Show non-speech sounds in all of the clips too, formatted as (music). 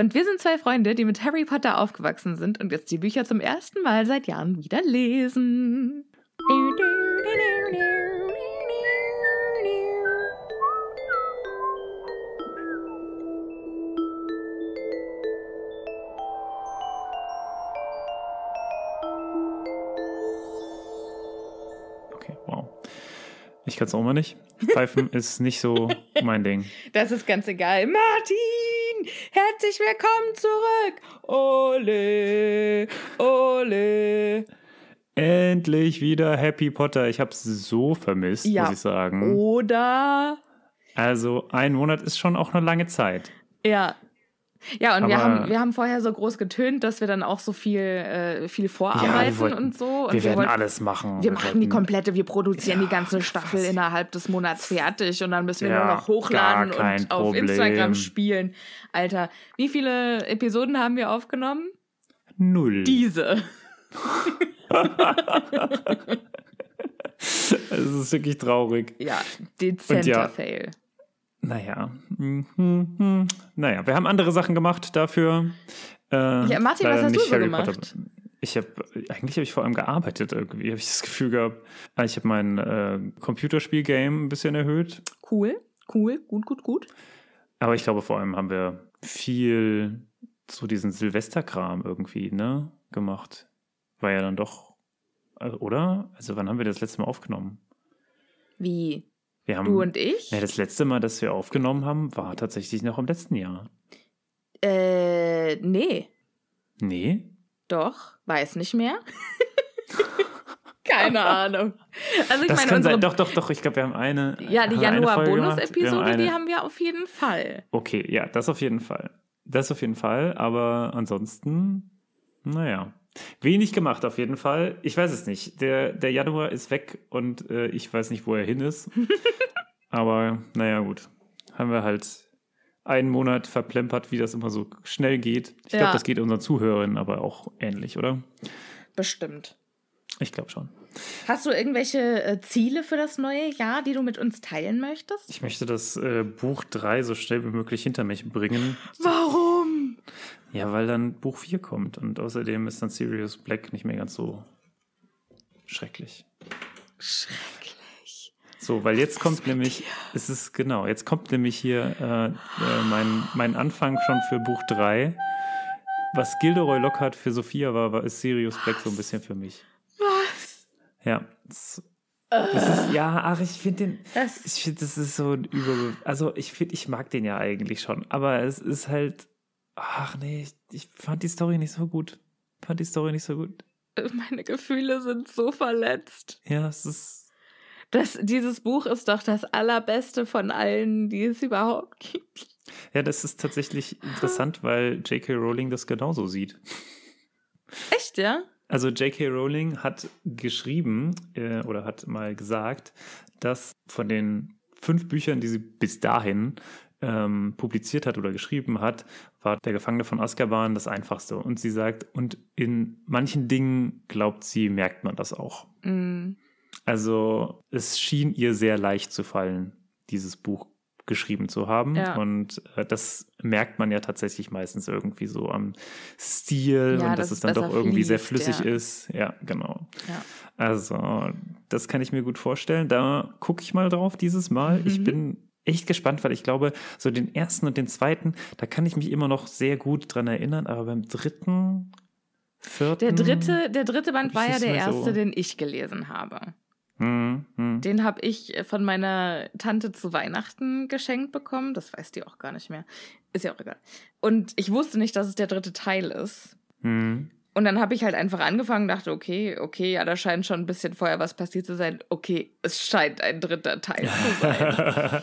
Und wir sind zwei Freunde, die mit Harry Potter aufgewachsen sind und jetzt die Bücher zum ersten Mal seit Jahren wieder lesen. Okay, wow. Ich kann es auch mal nicht. Pfeifen (laughs) ist nicht so mein Ding. Das ist ganz egal. Martin, herzlich willkommen zurück. Ole, ole. Endlich wieder Happy Potter. Ich habe es so vermisst, Ja. muss ich sagen. Oder? Also ein Monat ist schon auch eine lange Zeit. Ja. Ja, und wir Aber- haben, wir haben vorher so groß getönt, dass wir dann auch so viel, äh, viel vorarbeiten wollten- und so. Und wir werden wollten- alles machen. Wir machen die wollten- komplette, wir produzieren Ja, die ganze Staffel was? innerhalb des Monats fertig und dann müssen wir Ja, nur noch hochladen und auf Problem. Instagram spielen. Alter, wie viele Episoden haben wir aufgenommen? Null. Diese. (laughs) (laughs) Es ist wirklich traurig. Ja, dezenter ja. Fail. Naja. Mhm. Naja, wir haben andere Sachen gemacht dafür. Äh, Ja, Martin, was hast du so Harry gemacht? Potter. Ich habe, eigentlich habe ich vor allem gearbeitet irgendwie, habe ich das Gefühl gehabt. Ah, Ich habe mein äh, Computerspiel-Game ein bisschen erhöht. Cool, cool, gut, gut, gut. Aber ich glaube, vor allem haben wir viel so diesen Silvesterkram irgendwie, ne, gemacht. War ja dann doch, also, oder? Also wann haben wir das letzte Mal aufgenommen? Wie? Wir haben, Du und ich? Ja, das letzte Mal, dass wir aufgenommen haben, war tatsächlich noch im letzten Jahr. Äh, nee. Nee? Doch, weiß nicht mehr. (laughs) Keine Ahnung. Also ich Das meine, kann unsere sein. Doch, doch, doch. Ich glaube, wir haben eine. Ja, die Januar-Bonus-Episode, die haben wir auf jeden Fall. Okay, ja, das auf jeden Fall. Das auf jeden Fall. Aber ansonsten, naja. Wenig gemacht auf jeden Fall. Ich weiß es nicht. Der, der Januar ist weg und äh, ich weiß nicht, wo er hin ist. (laughs) aber naja, gut. Haben wir halt einen Monat verplempert, wie das immer so schnell geht. Ich glaube, Ja. das geht unseren Zuhörern aber auch ähnlich, oder? Bestimmt. Ich glaube schon. Hast du irgendwelche äh, Ziele für das neue Jahr, die du mit uns teilen möchtest? Ich möchte das äh, Buch 3 so schnell wie möglich hinter mich bringen. Warum? Ja, weil dann Buch 4 kommt und außerdem ist dann Sirius Black nicht mehr ganz so schrecklich. Schrecklich. So, weil jetzt kommt nämlich, es ist genau, jetzt kommt nämlich hier äh, äh, mein, mein Anfang schon für Buch 3. Was Gilderoy Lockhart für Sophia war, war ist Sirius Black so ein bisschen für mich. Was? Ja. Das, das ist, ja, ach, ich finde den, Das, ich finde, das ist so ein Über, also ich finde, ich mag den ja eigentlich schon, aber es ist halt, ach nee, ich, ich fand die Story nicht so gut. Fand die Story nicht so gut. meine Gefühle sind so verletzt. Ja, es ist, Das, dieses Buch ist doch das allerbeste von allen, die es überhaupt gibt. ja, das ist tatsächlich interessant, weil J.K. Rowling das genauso sieht. Echt, ja? Also J.K. Rowling hat geschrieben äh, oder hat mal gesagt, dass von den fünf Büchern, die sie bis dahin ähm, publiziert hat oder geschrieben hat, war Der Gefangene von Azkaban das einfachste. Und sie sagt, und in manchen Dingen, glaubt sie, merkt man das auch. Mm. Also es schien ihr sehr leicht zu fallen, dieses Buch geschrieben zu haben. Ja. Und äh, das merkt man ja tatsächlich meistens irgendwie so am Stil Ja, und dass dass es dann doch irgendwie sehr fließt, flüssig ja. ist. Ja, genau. Ja. Also, das kann ich mir gut vorstellen. Da gucke ich mal drauf dieses Mal. Ich Mhm. bin echt gespannt, weil ich glaube, so den ersten und den zweiten, da kann ich mich immer noch sehr gut dran erinnern, aber beim dritten, vierten. Der dritte, der dritte Band war ja der mal so- erste, den ich gelesen habe. Hm, hm. Den habe ich äh, von meiner Tante zu Weihnachten geschenkt bekommen. Das weiß die auch gar nicht mehr. Ist ja auch egal. Und ich wusste nicht, dass es der dritte Teil ist. Hm. Und dann habe ich halt einfach angefangen, dachte, okay, okay, ja, da scheint schon ein bisschen vorher was passiert zu sein. Okay, es scheint ein dritter Teil (laughs) zu sein.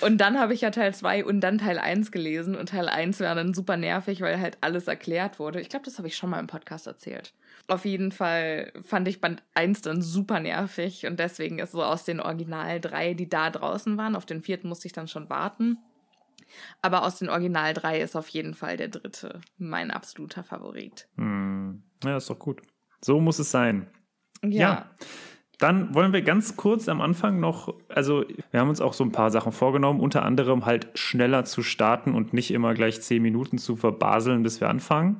Und dann habe ich ja Teil 2 und dann Teil 1 gelesen. Und Teil 1 war dann super nervig, weil halt alles erklärt wurde. Ich glaube, das habe ich schon mal im Podcast erzählt. Auf jeden Fall fand ich Band 1 dann super nervig. Und deswegen ist so aus den Original 3, die da draußen waren, auf den vierten musste ich dann schon warten. Aber aus den Original 3 ist auf jeden Fall der dritte mein absoluter Favorit. Hm. Ja, ist doch gut. So muss es sein. Ja. Ja. Dann wollen wir ganz kurz am Anfang noch, also wir haben uns auch so ein paar Sachen vorgenommen, unter anderem halt schneller zu starten und nicht immer gleich zehn Minuten zu verbaseln, bis wir anfangen.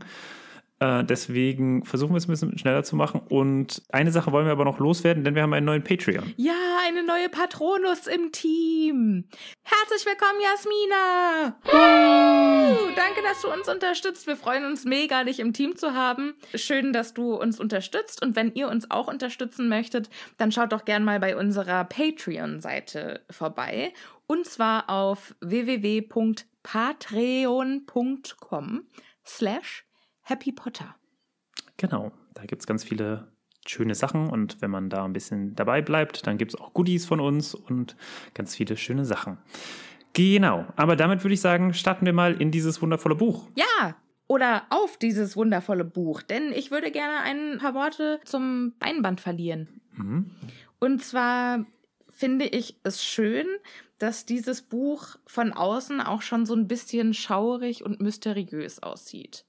Äh, deswegen versuchen wir es ein bisschen schneller zu machen. Und eine Sache wollen wir aber noch loswerden, denn wir haben einen neuen Patreon. Ja, eine neue Patronus im Team. Herzlich willkommen, Jasmina. Uh, danke, dass du uns unterstützt. Wir freuen uns mega, dich im Team zu haben. Schön, dass du uns unterstützt. Und wenn ihr uns auch unterstützen möchtet, dann schaut doch gern mal bei unserer Patreon-Seite vorbei. Und zwar auf www.patreon.com slash Happy Potter. Genau, da gibt es ganz viele schöne Sachen und wenn man da ein bisschen dabei bleibt, dann gibt es auch Goodies von uns und ganz viele schöne Sachen. Genau, aber damit würde ich sagen, starten wir mal in dieses wundervolle Buch. Ja, oder auf dieses wundervolle Buch, denn ich würde gerne ein paar Worte zum Beinband verlieren. Mhm. Und zwar finde ich es schön, dass dieses Buch von außen auch schon so ein bisschen schaurig und mysteriös aussieht.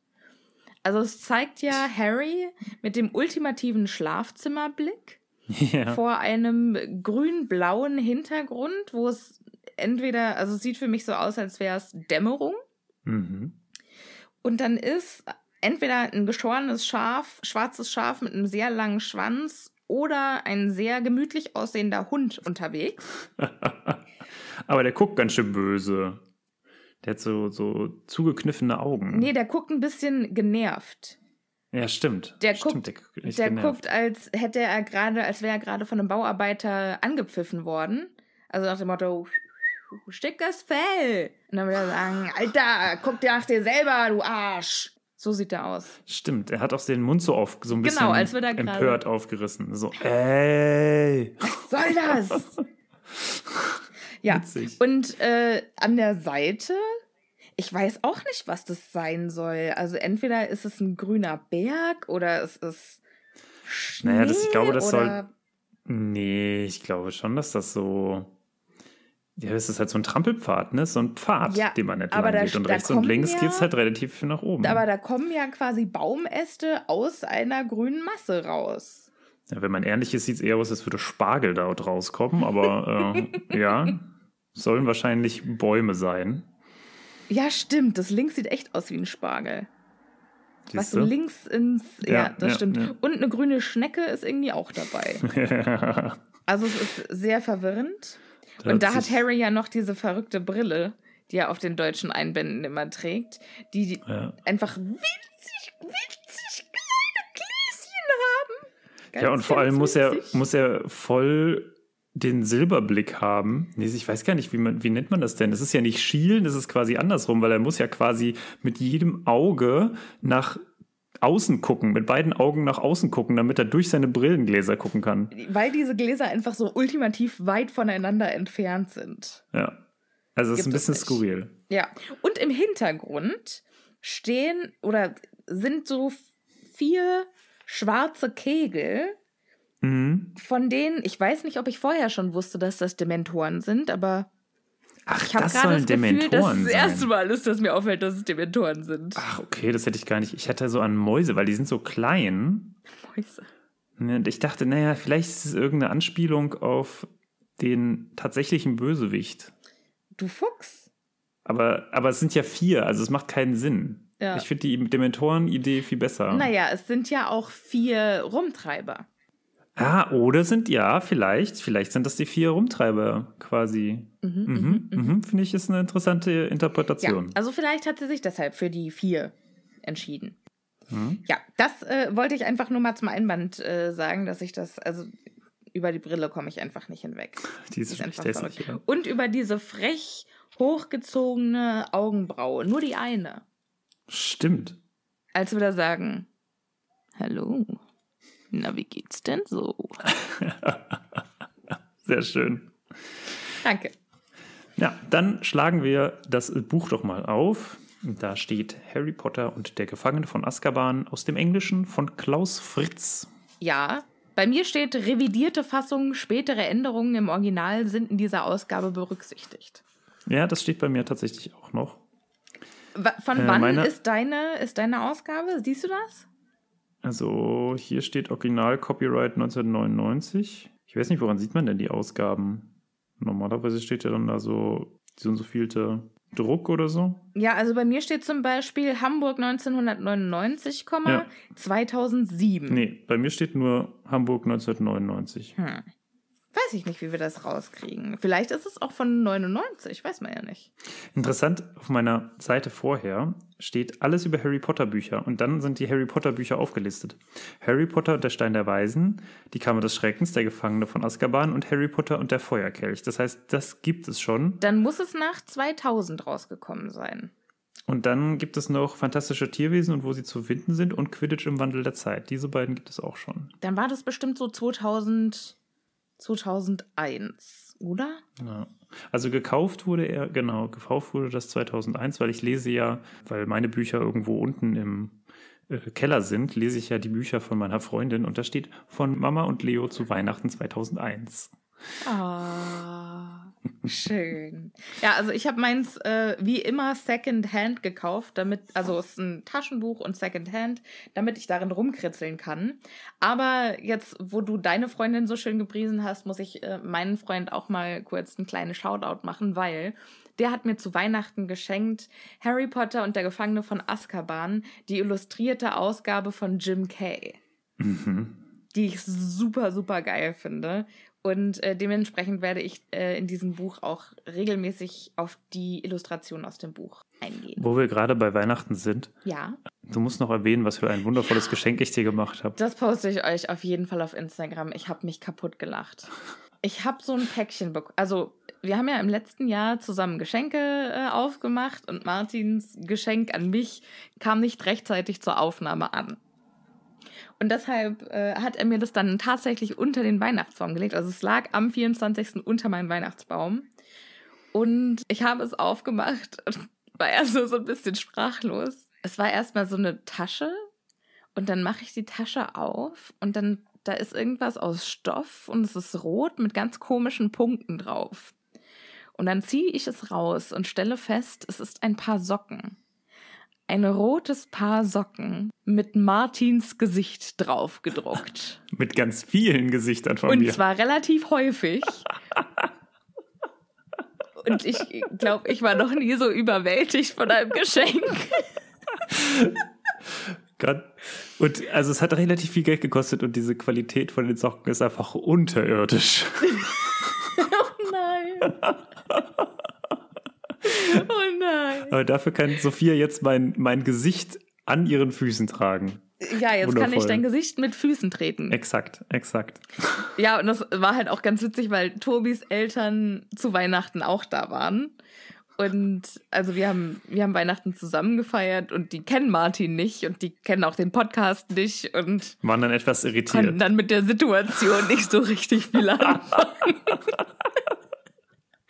Also es zeigt ja Harry mit dem ultimativen Schlafzimmerblick Ja. vor einem grün-blauen Hintergrund, wo es entweder, also es sieht für mich so aus, als wäre es Dämmerung. Mhm. Und dann ist entweder ein geschorenes Schaf, schwarzes Schaf mit einem sehr langen Schwanz oder ein sehr gemütlich aussehender Hund unterwegs. (laughs) Aber der guckt ganz schön böse. Der hat so, so zugekniffene Augen. Nee, der guckt ein bisschen genervt. ja, stimmt. Der stimmt, guckt- der, Der guckt, als hätte er gerade, als wäre er gerade von einem Bauarbeiter angepfiffen worden. Also nach dem Motto, stickes Fell. Und dann würde er sagen, Alter, guck dir nach dir selber, du Arsch. So sieht er aus. Stimmt, er hat auch den Mund so auf, so ein bisschen Genau, als er empört aufgerissen. So, ey. Soll das? (laughs) ja. Witzig. Und äh, an der Seite, ich weiß auch nicht, was das sein soll. Also entweder ist es ein grüner Berg oder es ist Schnee Naja, das- ich glaube, das soll- Nee, ich glaube schon, dass das so. Ja, es ist halt so ein Trampelpfad, ne? So ein Pfad, Ja, den man aber entlang da- geht. Und rechts und links ja- geht's halt relativ nach oben. Aber da kommen ja quasi Baumäste aus einer grünen Masse raus. Ja, wenn man ehrlich ist, sieht es eher aus, als würde Spargel dort rauskommen. Aber äh, ja, sollen wahrscheinlich Bäume sein. Ja, stimmt. Das links sieht echt aus wie ein Spargel. Was so Siehste? links ins. Ja, Ja, das ja, stimmt. ja. Und eine grüne Schnecke ist irgendwie auch dabei. (laughs) Also es ist sehr verwirrend. Da Und da hat Harry ja noch diese verrückte Brille, die er auf den deutschen Einbänden immer trägt, die einfach winzig, winzig. Ganz, Ja, und vor allem muss er, muss er voll den Silberblick haben. Nee, ich weiß gar nicht, wie, man, wie nennt man das denn? Das ist ja nicht schielen, das ist quasi andersrum, weil er muss ja quasi mit jedem Auge nach außen gucken, mit beiden Augen nach außen gucken, damit er durch seine Brillengläser gucken kann. Weil diese Gläser einfach so ultimativ weit voneinander entfernt sind. Ja. Also es ist ein bisschen skurril. Ja, und im Hintergrund stehen oder sind so vier schwarze Kegel, Mhm. von denen ich weiß nicht, ob ich vorher schon wusste, dass das Dementoren sind, aber Ach, ich habe das gerade das Gefühl, dass das erste. Mal ist, dass mir auffällt, dass es Dementoren sind. Ach, okay, das hätte ich gar nicht. Ich hatte so an Mäuse, weil die sind so klein. Mäuse. Und ich dachte, naja, vielleicht ist es irgendeine Anspielung auf den tatsächlichen Bösewicht. Du Fuchs. Aber, aber es sind ja vier, also es macht keinen Sinn. Ja. Ich finde die Dementoren-Idee viel besser. Naja, es sind ja auch vier Rumtreiber. Ah, oder sind, ja, vielleicht, vielleicht sind das die vier Rumtreiber quasi. Mhm, mhm, Finde ich, ist eine interessante Ja, Interpretation. also vielleicht hat sie sich deshalb für die vier entschieden. Ja, das äh, wollte ich einfach nur mal zum Einband äh, sagen, dass ich das, also über die Brille komme ich einfach nicht hinweg. (laughs) Die ist Die ist einfach hässlich, ja. Und über diese frech hochgezogene Augenbraue, nur die eine. Stimmt. Als wir da sagen, hallo, na wie geht's denn so? (laughs) Sehr schön. Danke. Ja, dann schlagen wir das Buch doch mal auf. Da steht Harry Potter und der Gefangene von Azkaban aus dem Englischen von Klaus Fritz. Ja, bei mir steht revidierte Fassung, spätere Änderungen im Original sind in dieser Ausgabe berücksichtigt. Ja, das steht bei mir tatsächlich auch noch. Von Äh, wann ist deine, ist deine Ausgabe? Siehst du das? Also hier steht Original Copyright 1999. Ich weiß nicht, woran sieht man denn die Ausgaben? Normalerweise steht ja dann da so so und so vielte Druck oder so. Ja, also bei mir steht zum Beispiel Hamburg 1999, Ja. 2007. Nee, bei mir steht nur Hamburg 1999. Hm. Weiß ich nicht, wie wir das rauskriegen. Vielleicht ist es auch von 99, weiß man ja nicht. Interessant, auf meiner Seite vorher steht alles über Harry Potter Bücher und dann sind die Harry Potter Bücher aufgelistet. Harry Potter und der Stein der Weisen, die Kammer des Schreckens, der Gefangene von Azkaban und Harry Potter und der Feuerkelch. Das heißt, das gibt es schon. Dann muss es nach 2000 rausgekommen sein. Und dann gibt es noch Fantastische Tierwesen und wo sie zu finden sind und Quidditch im Wandel der Zeit. Diese beiden gibt es auch schon. Dann war das bestimmt so 2000, 2001, oder? Ja. Also gekauft wurde er, genau, gekauft wurde das 2001, weil ich lese ja, weil meine Bücher irgendwo unten im äh, Keller sind, lese ich ja die Bücher von meiner Freundin und da steht von Mama und Leo zu Weihnachten 2001. Ah, schön. Ja, also ich habe meins äh, wie immer Secondhand gekauft, damit, also es ist ein Taschenbuch und Secondhand, damit ich darin rumkritzeln kann. Aber jetzt, wo du deine Freundin so schön gepriesen hast, muss ich äh, meinen Freund auch mal kurz einen kleinen Shoutout machen, weil der hat mir zu Weihnachten geschenkt Harry Potter und der Gefangene von Azkaban, die illustrierte Ausgabe von Jim Kay die ich super, super geil finde. Und äh, dementsprechend werde ich äh, in diesem Buch auch regelmäßig auf die Illustration aus dem Buch eingehen. Wo wir gerade bei Weihnachten sind, Ja, du musst noch erwähnen, was für ein wundervolles Geschenk ich dir gemacht habe. das poste ich euch auf jeden Fall auf Instagram. Ich habe mich kaputt gelacht. Ich habe so ein Päckchen bekommen. Also, wir haben ja im letzten Jahr zusammen Geschenke äh, aufgemacht und Martins Geschenk an mich kam nicht rechtzeitig zur Aufnahme an. Und deshalb äh, hat er mir das dann tatsächlich unter den Weihnachtsbaum gelegt. Also es lag am 24. unter meinem Weihnachtsbaum. Und ich habe es aufgemacht und (laughs) war erst so, so ein bisschen sprachlos. Es war erstmal so eine Tasche und dann mache ich die Tasche auf und dann da ist irgendwas aus Stoff und es ist rot mit ganz komischen Punkten drauf. Und dann ziehe ich es raus und stelle fest, es ist ein Paar Socken. Ein rotes Paar Socken mit Martins Gesicht drauf gedruckt. (laughs) Mit ganz vielen Gesichtern von Und mir. zwar relativ häufig. Und ich glaube, ich war noch nie so überwältigt von einem Geschenk. Grad- Und also es hat relativ viel Geld gekostet und diese Qualität von den Socken ist einfach unterirdisch. (laughs) Oh nein. (laughs) Oh nein. Aber dafür kann Sophia jetzt mein, mein Gesicht an ihren Füßen tragen. Ja, jetzt kann ich Wundervoll. dein Gesicht mit Füßen treten. Exakt, exakt. (laughs) Ja, und das war halt auch ganz witzig, weil Tobis Eltern zu Weihnachten auch da waren. Und also wir haben, wir haben Weihnachten zusammen gefeiert und die kennen Martin nicht und die kennen auch den Podcast nicht und Waren dann etwas konnten irritiert. dann mit der Situation nicht so richtig viel anfangen. (laughs)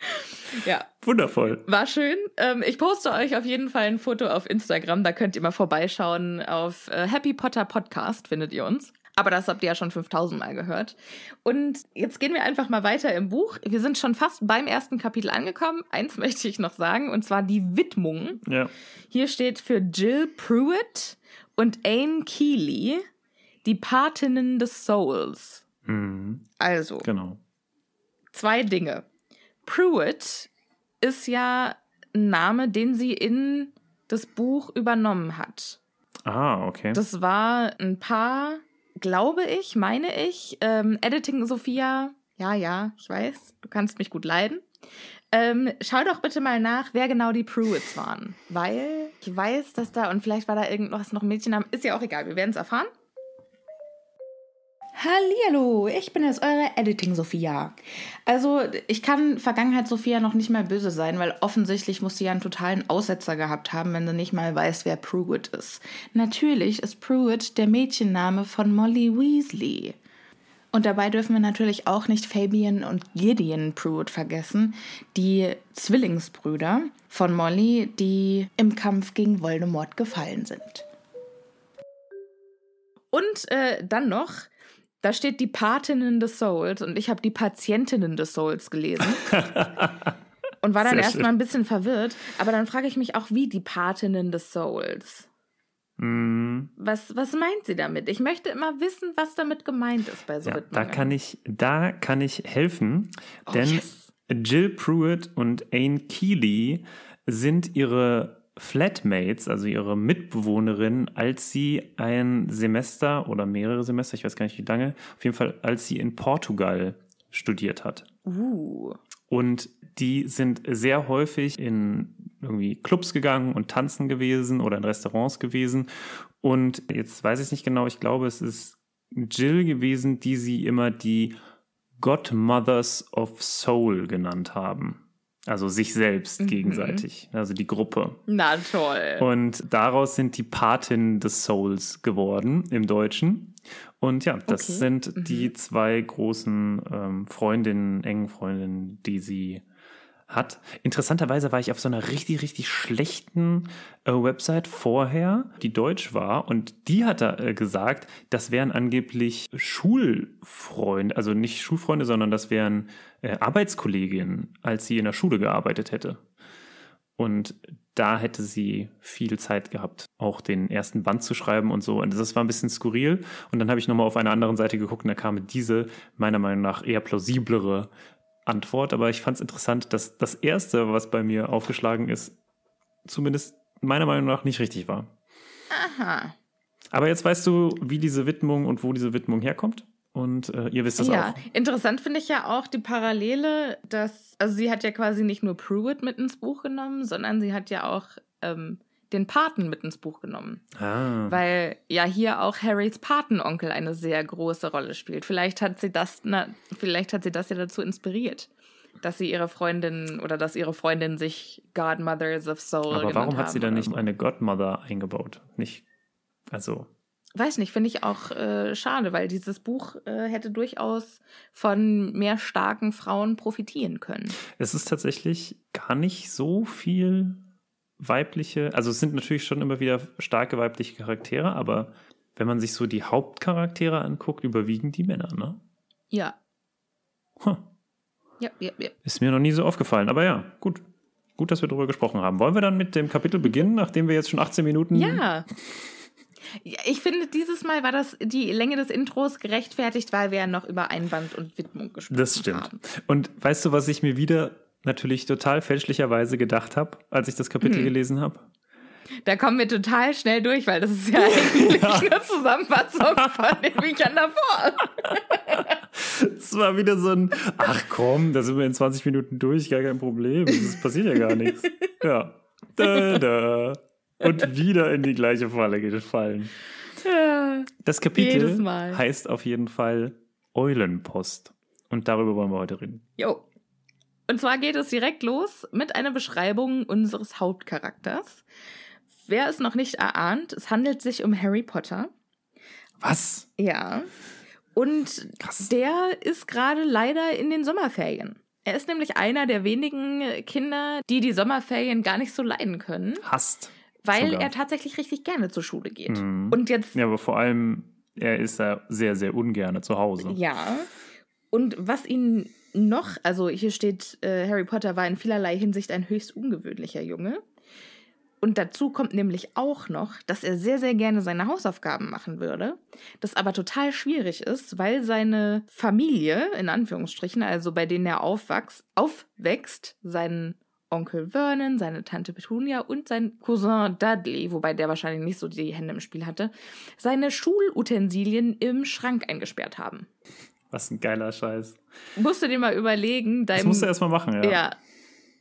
(laughs) ja, Wundervoll. war schön. Ähm, ich poste euch auf jeden Fall ein Foto auf Instagram, da könnt ihr mal vorbeischauen. Auf äh, Happy Potter Podcast findet ihr uns. Aber das habt ihr ja schon 5000 Mal gehört. Und jetzt gehen wir einfach mal weiter im Buch. Wir sind schon fast beim ersten Kapitel angekommen. Eins (laughs) möchte ich noch sagen, und zwar die Widmung. Ja. Hier steht für Jill Pruitt und Anne Keeley, die Patinnen des Souls. Mhm. Also, Genau. zwei Dinge. Pruitt ist ja ein Name, den sie in das Buch übernommen hat. Ah, okay. Das war ein Paar, glaube ich, meine ich. Ähm, Editing Sophia. Ja, ja, ich weiß, du kannst mich gut leiden. Ähm, schau doch bitte mal nach, wer genau die Pruitts waren. Weil ich weiß, dass da, und vielleicht war da irgendwas noch ein Mädchennamen, ist ja auch egal, wir werden es erfahren. Hallihallo, ich bin jetzt eure Editing Sophia. Also, ich kann Vergangenheit Sophia noch nicht mal böse sein, weil offensichtlich muss sie ja einen totalen Aussetzer gehabt haben, wenn sie nicht mal weiß, wer Pruitt ist. Natürlich ist Pruitt der Mädchenname von Molly Weasley. Und dabei dürfen wir natürlich auch nicht Fabian und Gideon Pruitt vergessen, die Zwillingsbrüder von Molly, die im Kampf gegen Voldemort gefallen sind. Und äh, dann noch, da steht die Patinnen des Souls und ich habe die Patientinnen des Souls gelesen. (laughs) und war dann erstmal ein bisschen verwirrt. Aber dann frage ich mich auch, wie die Patinnen des Souls. Mhm. Was, was meint sie damit? Ich möchte immer wissen, was damit gemeint ist bei so Ja, da kann ich, da kann ich helfen, Oh, denn yes. Jill Pruitt und Anne Keeley sind ihre Flatmates, also ihre Mitbewohnerin, als sie ein Semester oder mehrere Semester, ich weiß gar nicht wie lange, auf jeden Fall, als sie in Portugal studiert hat. Uh. Und die sind sehr häufig in irgendwie Clubs gegangen und tanzen gewesen oder in Restaurants gewesen. Und jetzt weiß ich es nicht genau, ich glaube, es ist Jill gewesen, die sie immer die Godmothers of Soul genannt haben. Also sich selbst gegenseitig, also die Gruppe. Na toll. Und daraus sind die Patin des Souls geworden im Deutschen. Und ja, das Okay. sind die zwei großen ähm, Freundinnen, engen Freundinnen, die sie hat. Interessanterweise war ich auf so einer richtig, richtig schlechten äh, Website vorher, die deutsch war. Und die hat da äh, gesagt, das wären angeblich Schulfreunde, also nicht Schulfreunde, sondern das wären äh, Arbeitskolleginnen, als sie in der Schule gearbeitet hätte. Und da hätte sie viel Zeit gehabt, auch den ersten Band zu schreiben und so. Und das war ein bisschen skurril. Und dann habe ich nochmal auf einer anderen Seite geguckt und da kam diese, meiner Meinung nach, eher plausiblere Antwort. Aber ich fand es interessant, dass das Erste, was bei mir aufgeschlagen ist, zumindest meiner Meinung nach nicht richtig war. Aha. Aber jetzt weißt du, wie diese Widmung und wo diese Widmung herkommt. Und äh, ihr wisst das ja, auch. interessant finde ich ja auch die Parallele, dass, also sie hat ja quasi nicht nur Pruitt mit ins Buch genommen, sondern sie hat ja auch ähm, den Paten mit ins Buch genommen. Ah. Weil ja hier auch Harrys Patenonkel eine sehr große Rolle spielt. Vielleicht hat sie das, na, vielleicht hat sie das ja dazu inspiriert, dass sie ihre Freundin oder dass ihre Freundin sich Godmothers of Soul Aber warum hat sie da oder nicht so. eine Godmother eingebaut? Nicht, also, Weiß nicht, finde ich auch äh, schade, weil dieses Buch äh, hätte durchaus von mehr starken Frauen profitieren können. Es ist tatsächlich gar nicht so viel weibliche, also es sind natürlich schon immer wieder starke weibliche Charaktere, aber wenn man sich so die Hauptcharaktere anguckt, überwiegen die Männer, ne? Ja. Huh. Ja, ja, ja. Ist mir noch nie so aufgefallen, aber ja, gut. Gut, dass wir darüber gesprochen haben. Wollen wir dann mit dem Kapitel beginnen, nachdem wir jetzt schon 18 Minuten. Ja. Ich finde, dieses Mal war das die Länge des Intros gerechtfertigt, weil wir ja noch über Einband und Widmung gesprochen Das stimmt. haben. Und weißt du, was ich mir wieder natürlich total fäälschlicherweise gedacht habe, als ich das Kapitel gelesen habe? Da kommen wir total schnell durch, weil das ist ja (laughs) eigentlich eine Zusammenfassung von den Büchern davor. (laughs) Es war wieder so ein, ach komm, da sind wir in 20 Minuten durch, gar kein Problem. Es passiert ja gar nichts. Ja. Da, da. Und wieder in die gleiche Falle gefallen. Das Kapitel heißt auf jeden Fall Eulenpost. Und darüber wollen wir heute reden. Jo. Und zwar geht es direkt los mit einer Beschreibung unseres Hauptcharakters. Wer es noch nicht erahnt, es handelt sich um Harry Potter. Was? Ja. Und Krass. der ist gerade leider in den Sommerferien. Er ist nämlich einer der wenigen Kinder, die die Sommerferien gar nicht so leiden können, Hasst. weil Sogar. er tatsächlich richtig gerne zur Schule geht. Mhm. Und jetzt Ja, aber vor allem, er ist ja sehr, sehr ungerne zu Hause. Ja. Und was ihn noch, also hier steht, äh, Harry Potter war in vielerlei Hinsicht ein höchst ungewöhnlicher Junge. Und dazu kommt nämlich auch noch, dass er sehr, sehr gerne seine Hausaufgaben machen würde, das aber total schwierig ist, weil seine Familie, in Anführungsstrichen, also bei denen er aufwachs, aufwächst, sein Onkel Vernon, seine Tante Petunia und sein Cousin Dudley, wobei der wahrscheinlich nicht so die Hände im Spiel hatte, seine Schulutensilien im Schrank eingesperrt haben. Was ein geiler Scheiß. Musst du dir mal überlegen, dein. Das musst du erstmal machen, ja. Ja,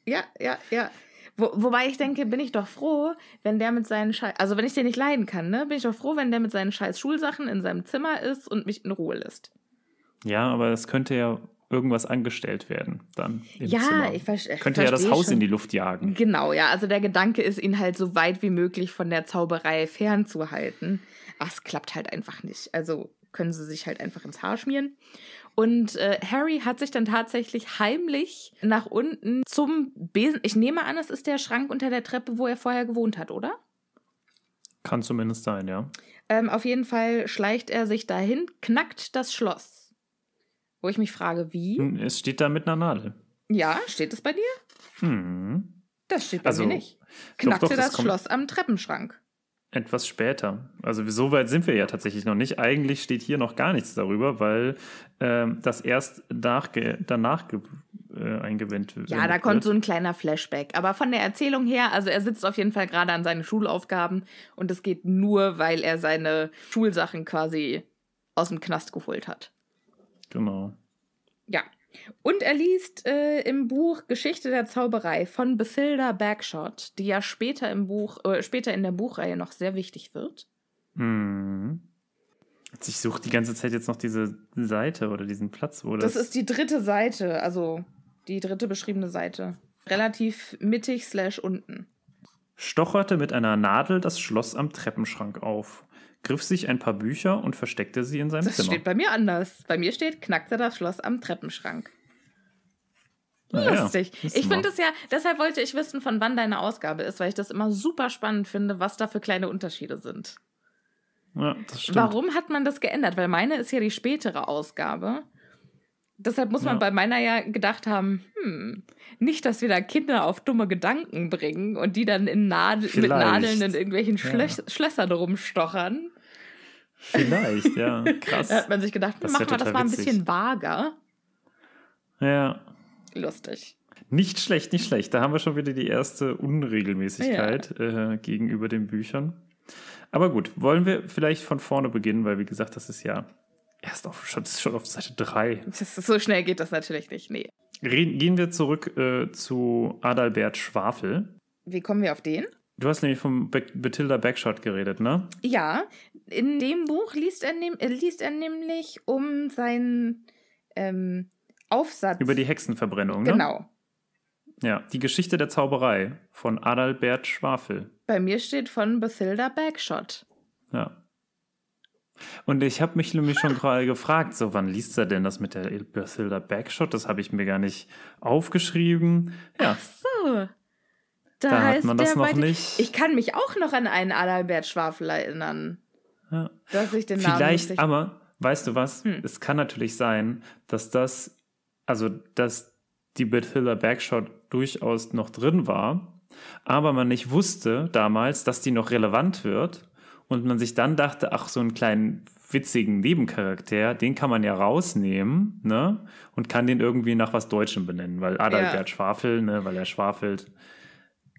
ja, ja, ja. Wo, wobei ich denke, bin ich doch froh, wenn der mit seinen Scheiß, also wenn ich den nicht leiden kann, ne, bin ich doch froh, wenn der mit seinen scheiß Schulsachen in seinem Zimmer ist und mich in Ruhe lässt. Ja, aber es könnte ja irgendwas angestellt werden dann. Im Ja, Zimmer. ich ver- ich Könnte ja das Haus schon. in die Luft jagen. Genau, ja. Also der Gedanke ist, ihn halt so weit wie möglich von der Zauberei fernzuhalten. Aber es klappt halt einfach nicht. Also können sie sich halt einfach ins Haar schmieren. Und äh, Harry hat sich dann tatsächlich heimlich nach unten zum Besen. Ich nehme an, es ist der Schrank unter der Treppe, wo er vorher gewohnt hat, oder? Kann zumindest sein, ja. Ähm, auf jeden Fall schleicht er sich dahin, knackt das Schloss. Wo ich mich frage, wie? Hm, Es steht da mit einer Nadel. Ja, steht es bei dir? Hm. Das steht bei Also, mir nicht. doch, Knackte doch, es das kommt- Schloss am Treppenschrank. Etwas später. Also so weit sind wir ja tatsächlich noch nicht. Eigentlich steht hier noch gar nichts darüber, weil ähm, das erst danach äh, eingewendet wird. Ja, da kommt so ein kleiner Flashback. Aber von der Erzählung her, also er sitzt auf jeden Fall gerade an seinen Schulaufgaben und es geht nur, weil er seine Schulsachen quasi aus dem Knast geholt hat. Genau. Ja. Und er liest äh, im Buch Geschichte der Zauberei von Bathilda Bagshot, die ja später im Buch, äh, später in der Buchreihe noch sehr wichtig wird. Hm. Ich suche die ganze Zeit jetzt noch diese Seite oder diesen Platz, wo das. Das ist die dritte Seite, also die dritte beschriebene Seite. Relativ mittig slash unten. stocherte mit einer Nadel das Schloss am Treppenschrank auf, griff sich ein paar Bücher und versteckte sie in seinem Das Zimmer. steht bei mir anders. Bei mir steht, knackte das Schloss am Treppenschrank. Naja, Lustig. siehst du ich finde es ja, deshalb wollte ich wissen, von wann deine Ausgabe ist, weil ich das immer super spannend finde, was da für kleine Unterschiede sind. Ja, das stimmt. Warum hat man das geändert? Weil meine ist ja die spätere Ausgabe. Deshalb muss man Ja. bei meiner ja gedacht haben, hm, nicht, dass wir da Kinder auf dumme Gedanken bringen und die dann in Nadel, mit. Nadeln in irgendwelchen Ja. Schlös Schlössern rumstochern. Vielleicht, ja. (laughs) Krass. Da hat man sich gedacht, Das machen wir das mal ein witzig. bisschen vager. Ja. Lustig. Nicht schlecht, nicht schlecht. Da haben wir schon wieder die erste Unregelmäßigkeit äh, gegenüber den Büchern. Aber gut, wollen wir vielleicht von vorne beginnen, weil wie gesagt, das ist ja erst auf, schon, schon auf Seite 3. Das ist, so schnell geht das natürlich nicht. Nee. Gehen wir zurück äh, zu Adalbert Schwafel. Wie kommen wir auf den? Du hast nämlich vom Be Bathilda Backshot geredet, ne? Ja, in dem Buch liest er, äh, liest er nämlich um seinen ähm, Aufsatz. Über die Hexenverbrennung, ne? Genau. Ja, die Geschichte der Zauberei von Adalbert Schwafel. Bei mir steht von Bathilda Bagshot. Ja. Und ich habe mich nämlich schon gerade gefragt, so wann liest er denn das mit der Bathilda Backshot? Das habe ich mir gar nicht aufgeschrieben. Ja, So. Da, Da hat heißt man das der noch nicht. Ich kann mich auch noch an einen Adalbert Schwafel erinnern. ja. Dass ich den Namen Vielleicht, nicht- aber, weißt du was? Hm. Es kann natürlich sein, dass das, also, dass die Bathilda Backshot durchaus noch drin war, aber man nicht wusste damals, dass die noch relevant wird und man sich dann dachte, ach, so einen kleinen witzigen Nebencharakter, den kann man ja rausnehmen, ne? Und kann den irgendwie nach was Deutschem benennen, weil Adalbert Ja. Schwafel, ne, weil er schwafelt.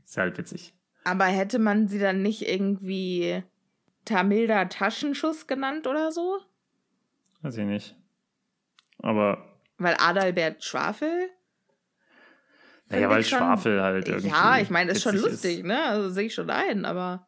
Ist halt witzig. Aber hätte man sie dann nicht irgendwie Tamilda Taschenschuss genannt oder so? Weiß ich nicht. Aber, Weil Adalbert Schwafel? naja, weil Schwafel halt irgendwie. Ja, ich meine, ist schon lustig, ne? Also sehe ich schon ein, aber.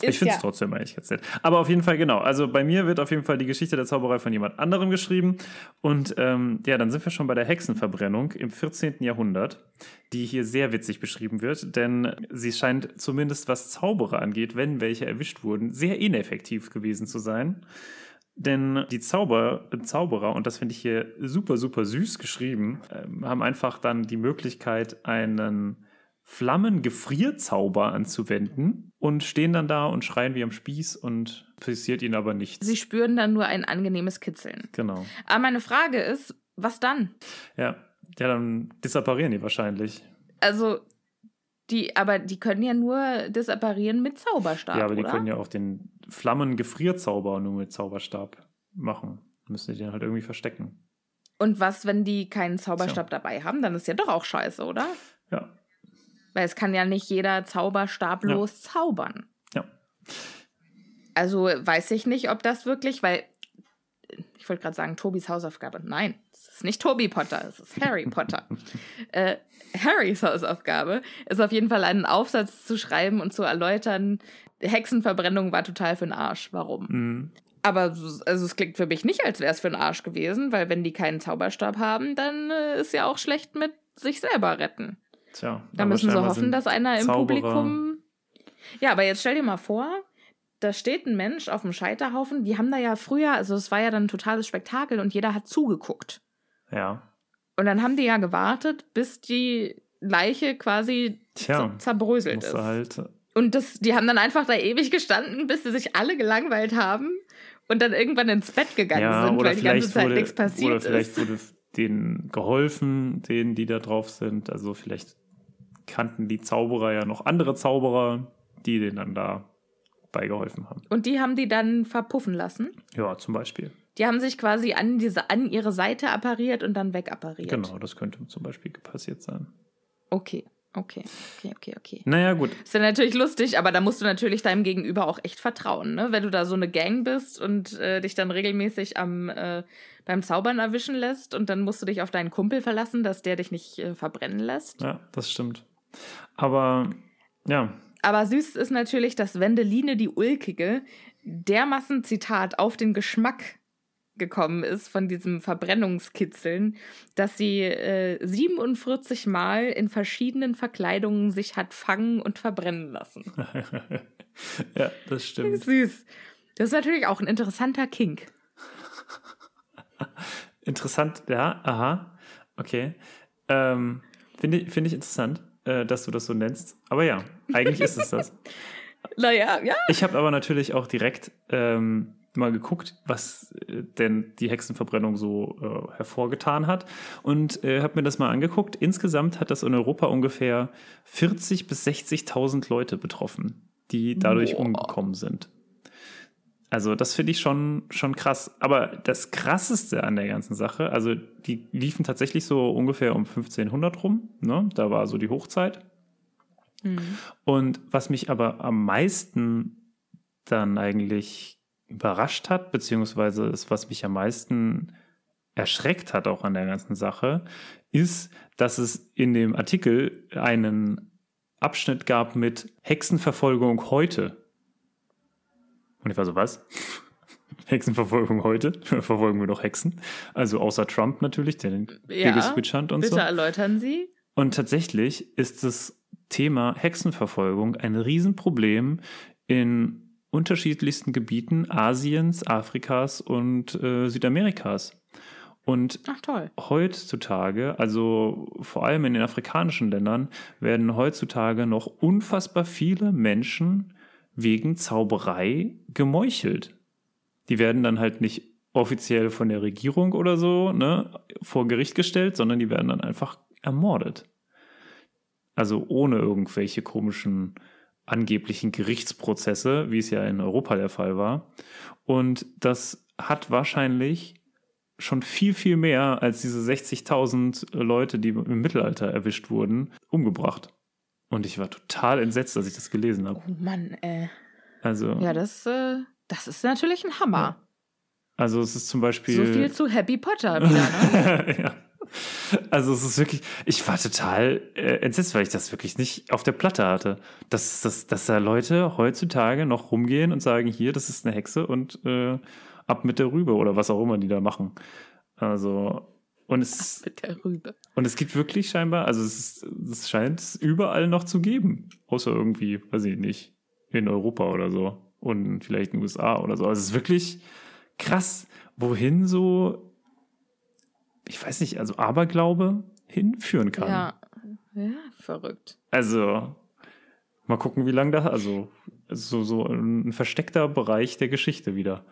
Ich finde es ja- trotzdem eigentlich ganz nett. Aber auf jeden Fall, genau. Also bei mir wird auf jeden Fall die Geschichte der Zauberei von jemand anderem geschrieben. Und ähm, ja, dann sind wir schon bei der Hexenverbrennung im 14. Jahrhundert, die hier sehr witzig beschrieben wird. Denn sie scheint zumindest was Zauberer angeht, wenn welche erwischt wurden, sehr ineffektiv gewesen zu sein. Denn die Zauber, Zauberer, und das finde ich hier super, super süß geschrieben, ähm, haben einfach dann die Möglichkeit, einen Flammengefrierzauber anzuwenden und stehen dann da und schreien wie am Spieß und passiert ihnen aber nichts. Sie spüren dann nur ein angenehmes Kitzeln. genau. Aber meine Frage ist, was dann? Ja. Ja, dann disapparieren die wahrscheinlich. Also, Die, aber die können ja nur disapparieren mit Zauberstab. Ja, aber die oder? können ja auch den Flammengefrierzauber nur mit Zauberstab machen. Müssen die den halt irgendwie verstecken. Und was, wenn die keinen Zauberstab dabei haben? Dann ist ja doch auch scheiße, oder? Ja. Weil es kann ja nicht jeder zauberstablos zaubern. Ja. Also weiß ich nicht, ob das wirklich, weil ich wollte gerade sagen, Tobis Hausaufgabe. Nein, es ist nicht Tobi Potter, es ist Harry Potter. (laughs) äh, Harrys Hausaufgabe ist auf jeden Fall einen Aufsatz zu schreiben und zu erläutern, Hexenverbrennung war total für den Arsch. Warum? Mhm. Aber so- also es klingt für mich nicht, als wäre es für den Arsch gewesen, weil wenn die keinen Zauberstab haben, dann äh, ist ja auch schlecht mit sich selber retten. Tja. Da müssen sie hoffen, dass einer im Zauberer- Publikum. Ja, aber jetzt stell dir mal vor, da steht ein Mensch auf dem Scheiterhaufen. Die haben da ja früher, also es war ja dann ein totales Spektakel und jeder hat zugeguckt. Ja. Und dann haben die ja gewartet, bis die Leiche quasi Tja. zerbröselt ist. halt. Und das, die haben dann einfach da ewig gestanden, bis sie sich alle gelangweilt haben und dann irgendwann ins Bett gegangen Ja, sind, weil die ganze Zeit wurde, nichts passiert oder vielleicht ist. wurde denen geholfen, denen, die da drauf sind. Also vielleicht kannten die Zauberer ja noch andere Zauberer, die denen dann da beigeholfen haben. Und die haben die dann verpuffen lassen. Ja, zum Beispiel. Die haben sich quasi an, diese, an ihre Seite appariert und dann wegappariert. Genau, das könnte zum Beispiel passiert sein. Okay, okay, okay, okay, okay. Naja, gut. Ist ja natürlich lustig, aber da musst du natürlich deinem Gegenüber auch echt vertrauen, ne? Wenn du da so eine Gang bist und äh, dich dann regelmäßig am äh, beim Zaubern erwischen lässt und dann musst du dich auf deinen Kumpel verlassen, dass der dich nicht äh, verbrennen lässt. Ja, das stimmt. Aber ja, Aber süß ist natürlich, dass Wendeline die Ulkige dermaßen Zitat auf den Geschmack gekommen ist von diesem Verbrennungskitzeln, dass sie äh, 47 Mal in verschiedenen Verkleidungen sich hat fangen und verbrennen lassen. (laughs) ja, das stimmt. Süß. Das ist natürlich auch ein interessanter Kink. (laughs) Interessant, ja, aha. Okay. Ähm, Finde find ich interessant, äh, dass du das so nennst. Aber ja, eigentlich ist es das. (laughs) Naja, ja. Ich habe aber natürlich auch direkt ähm, mal geguckt, was äh, denn die Hexenverbrennung so äh, hervorgetan hat und äh, habe mir das mal angeguckt. Insgesamt hat das in Europa ungefähr 40 bis 60.000 Leute betroffen, die dadurch Boah. umgekommen sind. Also das finde ich schon, schon krass. Aber das Krasseste an der ganzen Sache, also die liefen tatsächlich so ungefähr um 1500 rum. Ne? Da war so die Hochzeit. Und was mich aber am meisten dann eigentlich überrascht hat, beziehungsweise ist, was mich am meisten erschreckt hat auch an der ganzen Sache, ist, dass es in dem Artikel einen Abschnitt gab mit Hexenverfolgung heute. Und ich war so, was? (laughs) Hexenverfolgung heute? (laughs) Verfolgen wir doch Hexen? Also außer Trump natürlich, der den Ja, Biggest Witch Hunt und Bitte so. erläutern Sie. Und tatsächlich ist das Thema Hexenverfolgung ein Riesenproblem in unterschiedlichsten Gebieten Asiens, Afrikas und äh, Südamerikas. Und Ach toll. heutzutage, also vor allem in den afrikanischen Ländern, werden heutzutage noch unfassbar viele Menschen wegen Zauberei gemeuchelt. Die werden dann halt nicht offiziell von der Regierung oder so ne, vor Gericht gestellt, sondern die werden dann einfach ermordet. Also ohne irgendwelche komischen angeblichen Gerichtsprozesse, wie es ja in Europa der Fall war. Und das hat wahrscheinlich schon viel, viel mehr als diese 60.000 Leute, die im Mittelalter erwischt wurden, umgebracht. Und ich war total entsetzt, als ich das gelesen habe. Oh Mann, äh. Also, Ja, das, äh, das ist natürlich ein Hammer. also es ist zum Beispiel. So viel zu Happy Potter wieder, ne? (laughs) ja. Also es ist wirklich, ich war total äh, entsetzt, weil ich das wirklich nicht auf der Platte hatte. Dass, dass, dass da Leute heutzutage noch rumgehen und sagen, hier, das ist eine Hexe und äh, ab mit der Rübe oder was auch immer die da machen. Also, und es, und es gibt wirklich scheinbar, also es, ist, es scheint es überall noch zu geben. Außer irgendwie, weiß ich nicht, in Europa oder so. Und vielleicht in den USA oder so. Also es ist wirklich krass, wohin so, ich weiß nicht, also Aberglaube hinführen kann. Ja. Ja, verrückt. Also, mal gucken, wie lange da, also so, so ein versteckter Bereich der Geschichte wieder.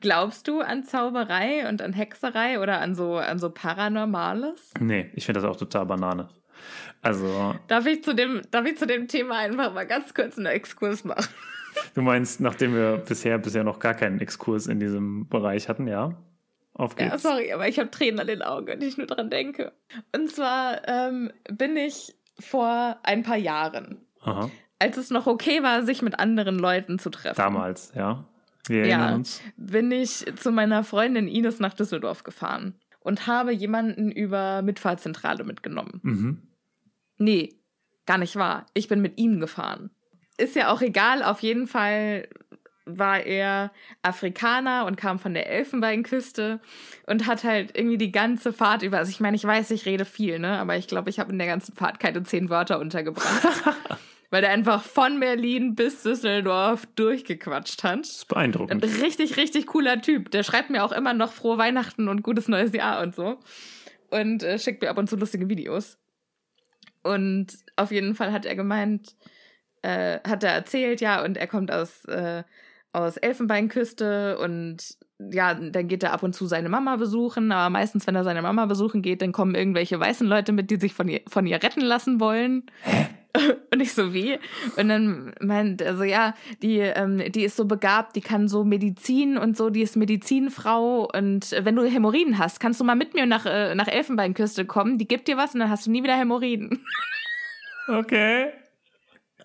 Glaubst du an Zauberei und an Hexerei oder an so, an so Paranormales? Nee, ich finde das auch total Banane. Also. Darf ich, zu dem, darf ich zu dem Thema einfach mal ganz kurz einen Exkurs machen? Du meinst, nachdem wir bisher bisher noch gar keinen Exkurs in diesem Bereich hatten, ja? Auf geht's. Ja, sorry, aber ich habe Tränen an den Augen, wenn ich nur dran denke. Und zwar ähm, bin ich vor ein paar Jahren, Aha. als es noch okay war, sich mit anderen Leuten zu treffen. Damals, ja. Wir ja, uns. bin ich zu meiner Freundin Ines nach Düsseldorf gefahren und habe jemanden über Mitfahrzentrale mitgenommen. Mhm. Nee, gar nicht wahr. Ich bin mit ihm gefahren. Ist ja auch egal, auf jeden Fall war er Afrikaner und kam von der Elfenbeinküste und hat halt irgendwie die ganze Fahrt über, also ich meine, ich weiß, ich rede viel, ne, aber ich glaube, ich habe in der ganzen Fahrt keine zehn Wörter untergebracht. (laughs) weil der einfach von Berlin bis Düsseldorf durchgequatscht hat. Das ist beeindruckend. Ein richtig, richtig cooler Typ. Der schreibt mir auch immer noch frohe Weihnachten und gutes neues Jahr und so. Und äh, schickt mir ab und zu lustige Videos. Und auf jeden Fall hat er gemeint, äh, hat er erzählt, ja, und er kommt aus, äh, aus Elfenbeinküste und ja, dann geht er ab und zu seine Mama besuchen, aber meistens, wenn er seine Mama besuchen geht, dann kommen irgendwelche weißen Leute mit, die sich von ihr, von ihr retten lassen wollen. (laughs) Und ich so, wie? Und dann meint er so, ja, die, ähm, die ist so begabt, die kann so Medizin und so, die ist Medizinfrau. Und wenn du Hämorrhoiden hast, kannst du mal mit mir nach, äh, nach Elfenbeinküste kommen, die gibt dir was und dann hast du nie wieder Hämorrhoiden. Okay.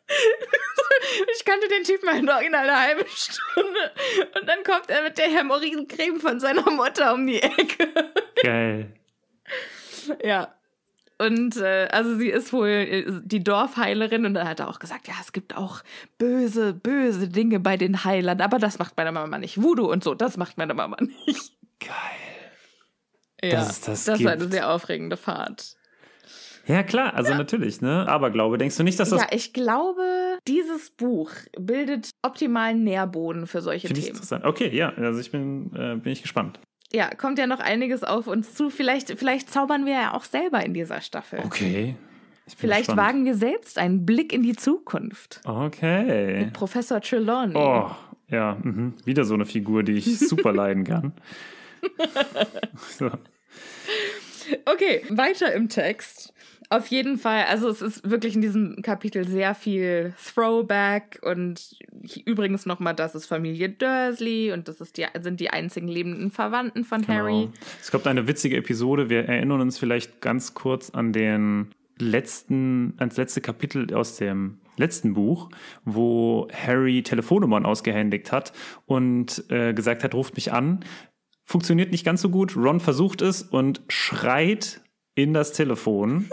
(laughs) Ich kannte den Typen halt noch in einer halben Stunde. Und dann kommt er mit der Hämorrhoidencreme von seiner Mutter um die Ecke. Geil. Ja. Und äh, also sie ist wohl äh, die Dorfheilerin und dann hat er auch gesagt, ja, es gibt auch böse, böse Dinge bei den Heilern, aber das macht meine Mama nicht. Voodoo und so, das macht meine Mama nicht. Geil. Ja, Dass es das das war eine sehr aufregende Fahrt. Ja, klar, also natürlich, ne? Aberglaube. Denkst du nicht, dass das. Ja, ich glaube, dieses Buch bildet optimalen Nährboden für solche Finde ich Themen. interessant. Okay, ja, also ich bin, äh, bin ich gespannt. Ja, kommt ja noch einiges auf uns zu. Vielleicht, vielleicht zaubern wir ja auch selber in dieser Staffel. Okay. Vielleicht gespannt. wagen wir selbst einen Blick in die Zukunft. Okay. Mit Professor Trelawney. Oh, ja, mhm. wieder so eine Figur, die ich (laughs) super leiden kann. (laughs) so. Okay, weiter im Text. Auf jeden Fall, also es ist wirklich in diesem Kapitel sehr viel Throwback und übrigens nochmal, das ist Familie Dursley und das ist die, sind die einzigen lebenden Verwandten von Harry. Genau. Es kommt eine witzige Episode. Wir erinnern uns vielleicht ganz kurz an den letzten, ans letzte Kapitel aus dem letzten Buch, wo Harry Telefonnummern ausgehändigt hat und äh, gesagt hat, ruft mich an. Funktioniert nicht ganz so gut. Ron versucht es und schreit in das Telefon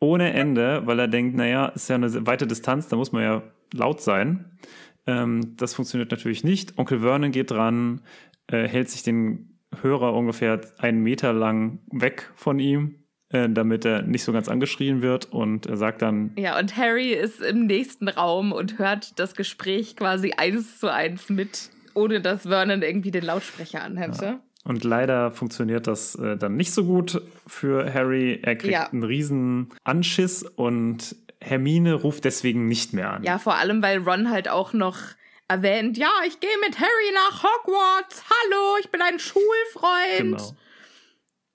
ohne Ende, weil er denkt, naja, ist ja eine weite Distanz, da muss man ja laut sein. Ähm, das funktioniert natürlich nicht. Onkel Vernon geht dran, äh, hält sich den Hörer ungefähr einen Meter lang weg von ihm, äh, damit er nicht so ganz angeschrien wird und er sagt dann, Ja, und Harry ist im nächsten Raum und hört das Gespräch quasi eins zu eins mit, ohne dass Vernon irgendwie den Lautsprecher anhätte. Und leider funktioniert das äh, dann nicht so gut für Harry. Er kriegt Ja. einen riesen Anschiss und Hermine ruft deswegen nicht mehr an. Ja, vor allem, weil Ron halt auch noch erwähnt, ja, ich gehe mit Harry nach Hogwarts. Hallo, ich bin ein Schulfreund. Genau.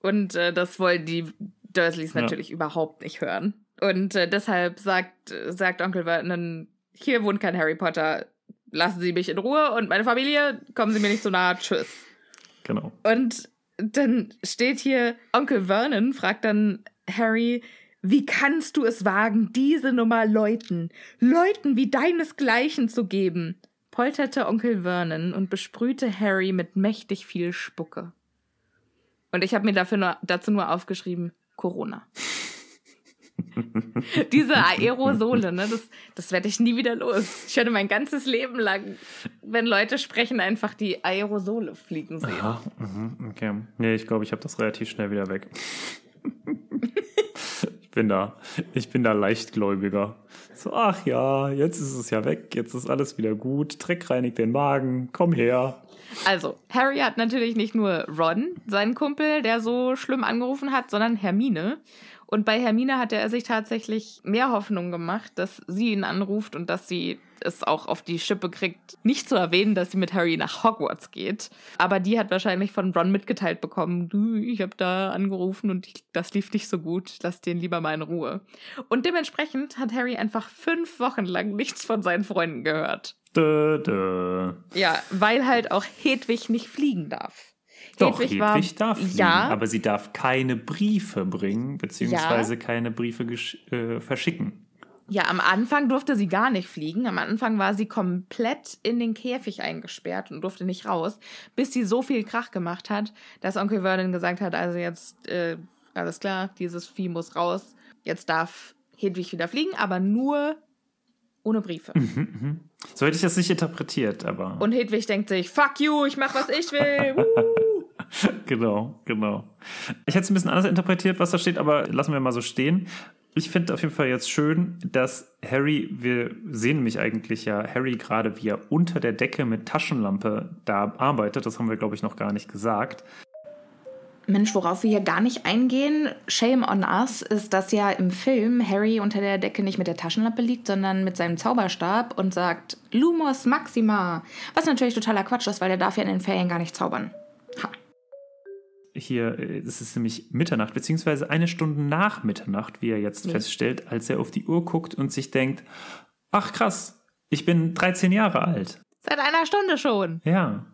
Und äh, das wollen die Dursleys Ja. natürlich überhaupt nicht hören. Und äh, deshalb sagt, sagt Onkel Vernon, hier wohnt kein Harry Potter. Lassen Sie mich in Ruhe und meine Familie, kommen Sie mir nicht so nahe. Tschüss. Genau. Und dann steht hier, Onkel Vernon fragt dann Harry, wie kannst du es wagen, diese Nummer Leuten, Leuten wie deinesgleichen zu geben? polterte Onkel Vernon und besprühte Harry mit mächtig viel Spucke. Und ich habe mir dafür nur, dazu nur aufgeschrieben, Corona. Diese Aerosole, ne, das, das werde ich nie wieder los. Ich werde mein ganzes Leben lang, wenn Leute sprechen, einfach die Aerosole fliegen sehen. Aha, mhm, okay. Nee, ich glaube, ich habe das relativ schnell wieder weg. ich bin da, ich bin da leichtgläubiger. So, ach ja, jetzt ist es ja weg, jetzt ist alles wieder gut. Dreck reinigt den Magen, komm her. Also, Harry hat natürlich nicht nur Ron, seinen Kumpel, der so schlimm angerufen hat, sondern Hermine. Und bei Hermine hatte er sich tatsächlich mehr Hoffnung gemacht, dass sie ihn anruft und dass sie es auch auf die Schippe kriegt, nicht zu erwähnen, dass sie mit Harry nach Hogwarts geht. Aber die hat wahrscheinlich von Ron mitgeteilt bekommen, du, ich habe da angerufen und ich, das lief nicht so gut, lass den lieber mal in Ruhe. Und dementsprechend hat Harry einfach fünf Wochen lang nichts von seinen Freunden gehört. Dö, dö. Ja, weil halt auch Hedwig nicht fliegen darf. Doch, Hedwig Hedwig, war- darf fliegen, ja. aber sie darf keine Briefe bringen, beziehungsweise keine Briefe äh, verschicken. Ja, am Anfang durfte sie gar nicht fliegen. Am Anfang war sie komplett in den Käfig eingesperrt und durfte nicht raus, bis sie so viel Krach gemacht hat, dass Onkel Vernon gesagt hat, also jetzt, äh, alles klar, dieses Vieh muss raus. Jetzt darf Hedwig wieder fliegen, aber nur ohne Briefe. So hätte ich das nicht interpretiert, aber Und Hedwig denkt sich, fuck you, ich mach, was ich will. (laughs) (laughs) Genau, genau. Ich hätte es ein bisschen anders interpretiert, was da steht, aber lassen wir mal so stehen. Ich finde auf jeden Fall jetzt schön, dass Harry, wir sehen nämlich eigentlich ja Harry gerade, wie er unter der Decke mit Taschenlampe da arbeitet. Das haben wir, glaube ich, noch gar nicht gesagt. Mensch, worauf wir hier gar nicht eingehen, Shame on Us, ist, dass ja im Film Harry unter der Decke nicht mit der Taschenlampe liegt, sondern mit seinem Zauberstab und sagt Lumos Maxima. Was natürlich totaler Quatsch ist, weil der darf ja in den Ferien gar nicht zaubern. Ha. Hier äh, es ist nämlich Mitternacht, beziehungsweise eine Stunde nach Mitternacht, wie er jetzt feststellt, als er auf die Uhr guckt und sich denkt, ach krass, ich bin 13 Jahre alt. Seit einer Stunde schon. Ja.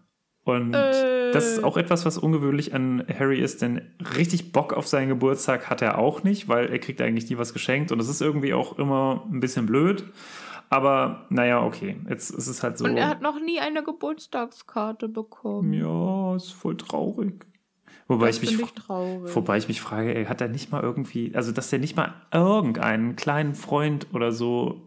Und Äh. das ist auch etwas, was ungewöhnlich an Harry ist, denn richtig Bock auf seinen Geburtstag hat er auch nicht, weil er kriegt eigentlich nie was geschenkt und das ist irgendwie auch immer ein bisschen blöd. Aber naja, okay, jetzt ist es halt so. Und er hat noch nie eine Geburtstagskarte bekommen. ja, ist voll traurig. Wobei Das ich mich, ich traurig. wobei ich mich frage, ey, hat er nicht mal irgendwie, also dass er nicht mal irgendeinen kleinen Freund oder so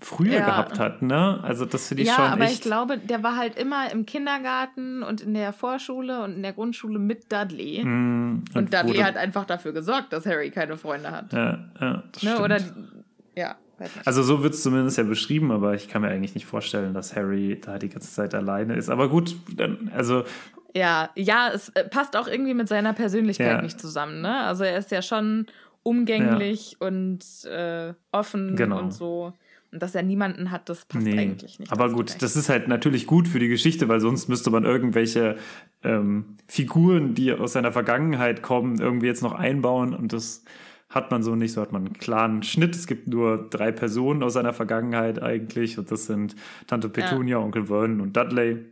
früher Ja. gehabt hat, ne? Also das finde ich ja, schon aber echt. ich glaube, der war halt immer im Kindergarten und in der Vorschule und in der Grundschule mit Dudley. Mm, und Dudley wurde- hat einfach dafür gesorgt, dass Harry keine Freunde hat. Ja, ja, das ne? stimmt. Oder, ja. Also so wird es zumindest ja beschrieben, aber ich kann mir eigentlich nicht vorstellen, dass Harry da die ganze Zeit alleine ist. Aber gut, dann, also Ja, ja, es äh, passt auch irgendwie mit seiner Persönlichkeit Ja. nicht zusammen, ne? Also er ist ja schon umgänglich und äh, offen Genau. und so. Und dass er niemanden hat, das passt nee. eigentlich nicht. Aber gut, das ist halt natürlich gut für die Geschichte, weil sonst müsste man irgendwelche ähm, Figuren, die aus seiner Vergangenheit kommen, irgendwie jetzt noch einbauen und das hat man so nicht. So hat man einen klaren Schnitt. Es gibt nur drei Personen aus seiner Vergangenheit eigentlich und das sind Tante Petunia, Onkel Vernon und Dudley.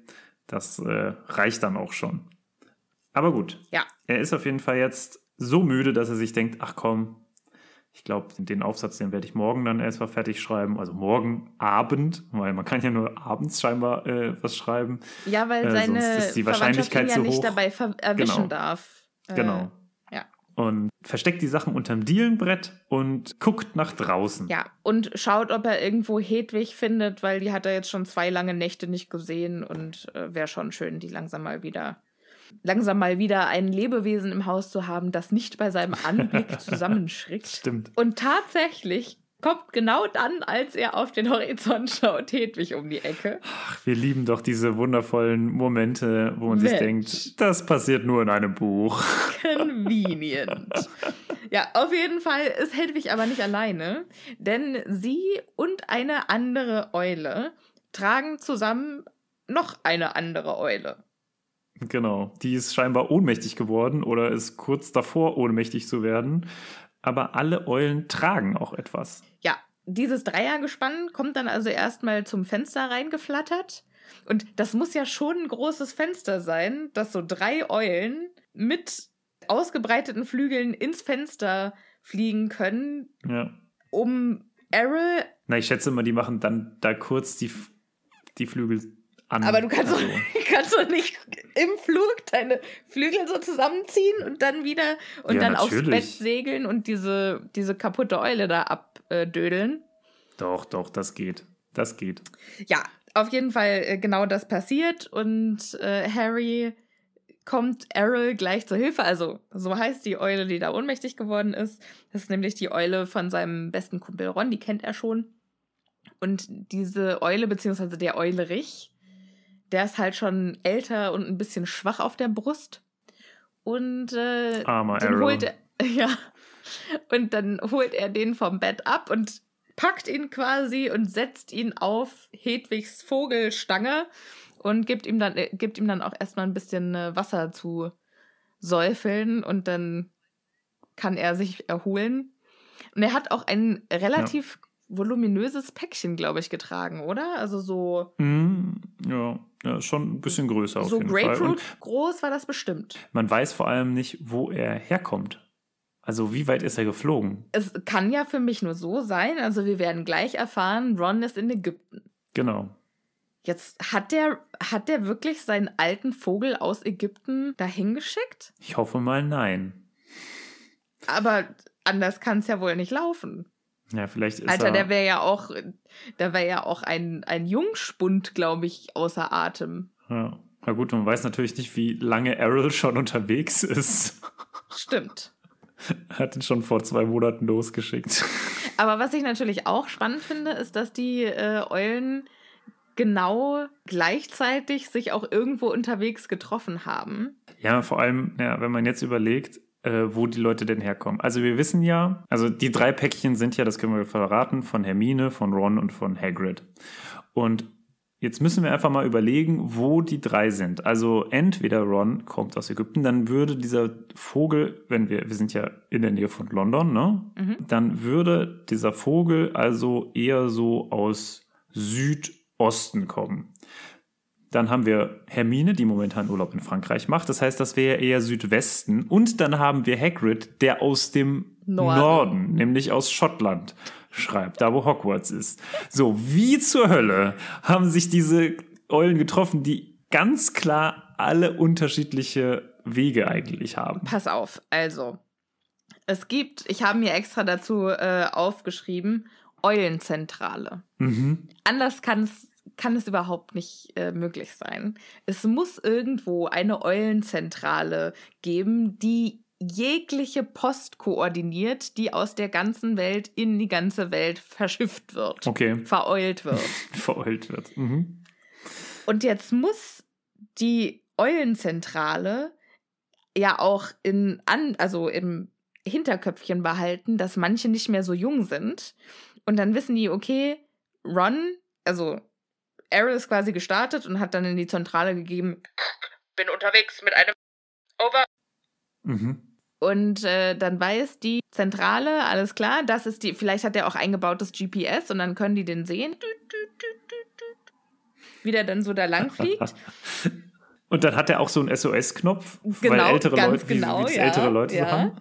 Das äh, reicht dann auch schon. Aber gut, Ja, er ist auf jeden Fall jetzt so müde, dass er sich denkt, ach komm, ich glaube, den Aufsatz, den werde ich morgen dann erstmal fertig schreiben. Also morgen Abend, weil man kann ja nur abends scheinbar äh, was schreiben. ja weil Äh, seine sonst ist die Wahrscheinlichkeit ja zu nicht hoch. dabei erwischen Genau. darf. Äh, Genau. Und versteckt die Sachen unterm Dielenbrett und guckt nach draußen. Ja, und schaut, ob er irgendwo Hedwig findet, weil die hat er jetzt schon zwei lange Nächte nicht gesehen und äh, wäre schon schön, die langsam mal wieder langsam mal wieder ein Lebewesen im Haus zu haben, das nicht bei seinem Anblick (laughs) zusammenschrickt. Stimmt. Und tatsächlich kommt genau dann, als er auf den Horizont schaut, Hedwig um die Ecke. Ach, wir lieben doch diese wundervollen Momente, wo man sich Mensch. denkt, das passiert nur in einem Buch. (laughs) Convenient. Ja, auf jeden Fall ist Hedwig aber nicht alleine, denn sie und eine andere Eule tragen zusammen noch eine andere Eule. Genau. Die ist scheinbar ohnmächtig geworden oder ist kurz davor, ohnmächtig zu werden. Aber alle Eulen tragen auch etwas. Ja, dieses Dreiergespann kommt dann also erstmal zum Fenster reingeflattert. Und das muss ja schon ein großes Fenster sein, dass so drei Eulen mit ausgebreiteten Flügeln ins Fenster fliegen können, Ja. um Errol Na, ich schätze mal, die machen dann da kurz die, die Flügel an. Aber du kannst, Also, doch, kannst doch nicht im Flug deine Flügel so zusammenziehen und dann wieder und Ja, dann aufs natürlich. Bett segeln und diese, diese kaputte Eule da abdödeln. doch, doch, das geht. Das geht. Ja, auf jeden Fall äh, genau das passiert und äh, Harry kommt Errol gleich zur Hilfe. Also, so heißt die Eule, die da ohnmächtig geworden ist. Das ist nämlich die Eule von seinem besten Kumpel Ron, die kennt er schon. Und diese Eule, beziehungsweise der Eulerich, der ist halt schon älter und ein bisschen schwach auf der Brust. Und äh, Armer den Errol. holt er, (laughs) ja. Und dann holt er den vom Bett ab und packt ihn quasi und setzt ihn auf Hedwigs Vogelstange und gibt ihm dann, äh, gibt ihm dann auch erstmal ein bisschen äh, Wasser zu säufeln und dann kann er sich erholen. Und er hat auch ein relativ ja. Voluminöses Päckchen, glaube ich, getragen, oder? Also so. Mm, ja. ja, schon ein bisschen größer. So auf jeden Grapefruit groß war das bestimmt. Man weiß vor allem nicht, wo er herkommt. Also wie weit ist er geflogen? Es kann ja für mich nur so sein. Also wir werden gleich erfahren, Ron ist in Ägypten. Genau. Jetzt hat der, hat der wirklich seinen alten Vogel aus Ägypten dahin geschickt? Ich hoffe mal nein. Aber anders kann es ja wohl nicht laufen. Ja, vielleicht ist Alter, er. der wäre ja auch, da wäre ja auch ein, ein Jungspund, glaube ich, außer Atem. Ja. Na gut, man weiß natürlich nicht, wie lange Errol schon unterwegs ist. Stimmt. (laughs) Hat ihn schon vor zwei Monaten losgeschickt. (laughs) Aber was ich natürlich auch spannend finde, ist, dass die äh, Eulen genau gleichzeitig sich auch irgendwo unterwegs getroffen haben. Ja, vor allem, ja, wenn man jetzt überlegt, äh, wo die Leute denn herkommen. Also wir wissen ja, also die drei Päckchen sind ja, das können wir verraten, von Hermine, von Ron und von Hagrid. Und jetzt müssen wir einfach mal überlegen, wo die drei sind. Also entweder Ron kommt aus Ägypten, dann würde dieser Vogel, wenn wir, wir sind ja in der Nähe von London, ne? Mhm. Dann würde dieser Vogel also eher so aus Südosten kommen. Dann haben wir Hermine, die momentan Urlaub in Frankreich macht. Das heißt, das wäre eher Südwesten. Und dann haben wir Hagrid, der aus dem Norden. Norden, nämlich aus Schottland, schreibt, da wo Hogwarts ist. So, wie zur Hölle haben sich diese Eulen getroffen, die ganz klar alle unterschiedliche Wege eigentlich haben. Pass auf, also. Es gibt, ich habe mir extra dazu äh, aufgeschrieben, Eulenzentrale. Mhm. Anders kann es kann es überhaupt nicht äh, möglich sein. Es muss irgendwo eine Eulenzentrale geben, die jegliche Post koordiniert, die aus der ganzen Welt in die ganze Welt verschifft wird, Okay, vereult wird. (laughs) vereult wird. Mhm. Und jetzt muss die Eulenzentrale ja auch in an, also im Hinterköpfchen behalten, dass manche nicht mehr so jung sind. Und dann wissen die, okay, Ron, also Errol ist quasi gestartet und hat dann in die Zentrale gegeben, bin unterwegs mit einem Over. Mhm. Und äh, dann weiß die Zentrale, alles klar, das ist die, vielleicht hat er auch eingebautes GPS und dann können die den sehen. Wie der dann so da lang fliegt. (laughs) Und dann hat er auch so einen SOS-Knopf, Genau, weil ältere Leute, wie- genau, wie es ja, ältere Leute so ja. haben.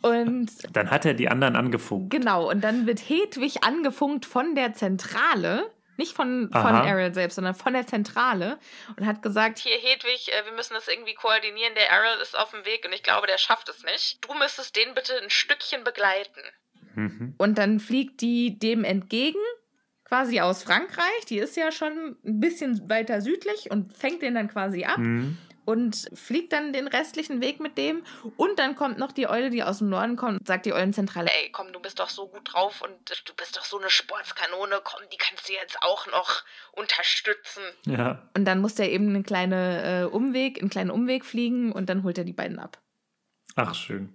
Und Dann hat er die anderen angefunkt. Genau, und dann wird Hedwig angefunkt von der Zentrale, nicht von, von Aha. Errol selbst, sondern von der Zentrale und hat gesagt, hier Hedwig, äh, wir müssen das irgendwie koordinieren, der Errol ist auf dem Weg und ich glaube, der schafft es nicht. Du müsstest den bitte ein Stückchen begleiten. Mhm. Und dann fliegt die dem entgegen, quasi aus Frankreich, die ist ja schon ein bisschen weiter südlich und fängt den dann quasi ab Mhm. Und fliegt dann den restlichen Weg mit dem. Und dann kommt noch die Eule, die aus dem Norden kommt und sagt die Eulenzentrale, ey, komm, du bist doch so gut drauf und du bist doch so eine Sportskanone, komm, die kannst du jetzt auch noch unterstützen. Ja. Und dann muss der eben einen kleinen äh, Umweg, einen kleinen Umweg fliegen und dann holt er die beiden ab. Ach, schön.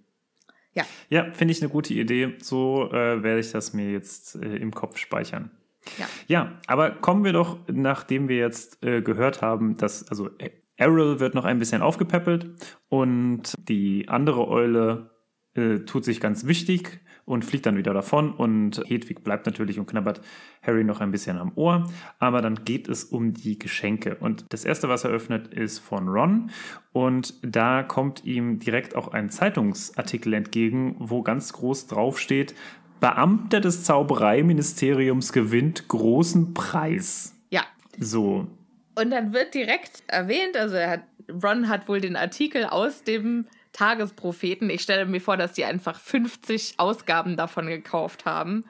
Ja. Ja, finde ich eine gute Idee. So äh, werde ich das mir jetzt äh, im Kopf speichern. Ja. Ja, aber kommen wir doch, nachdem wir jetzt äh, gehört haben, dass, also äh, Errol wird noch ein bisschen aufgepäppelt und die andere Eule äh, tut sich ganz wichtig und fliegt dann wieder davon und Hedwig bleibt natürlich und knabbert Harry noch ein bisschen am Ohr, aber dann geht es um die Geschenke und das erste, was er öffnet, ist von Ron und da kommt ihm direkt auch ein Zeitungsartikel entgegen, wo ganz groß drauf steht, Beamter des Zaubereiministeriums gewinnt großen Preis. Ja. So, Und dann wird direkt erwähnt, also er hat, Ron hat wohl den Artikel aus dem Tagespropheten. Ich stelle mir vor, dass die einfach 50 Ausgaben davon gekauft haben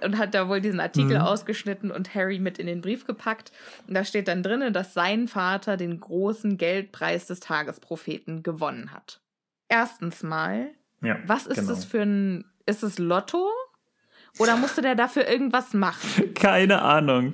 und hat da wohl diesen Artikel ausgeschnitten und Harry mit in den Brief gepackt. Und da steht dann drin, dass sein Vater den großen Geldpreis des Tagespropheten gewonnen hat. Erstens mal, ja. was ist genau. das für ein, ist es Lotto? Oder musste der dafür irgendwas machen? (laughs) Keine Ahnung.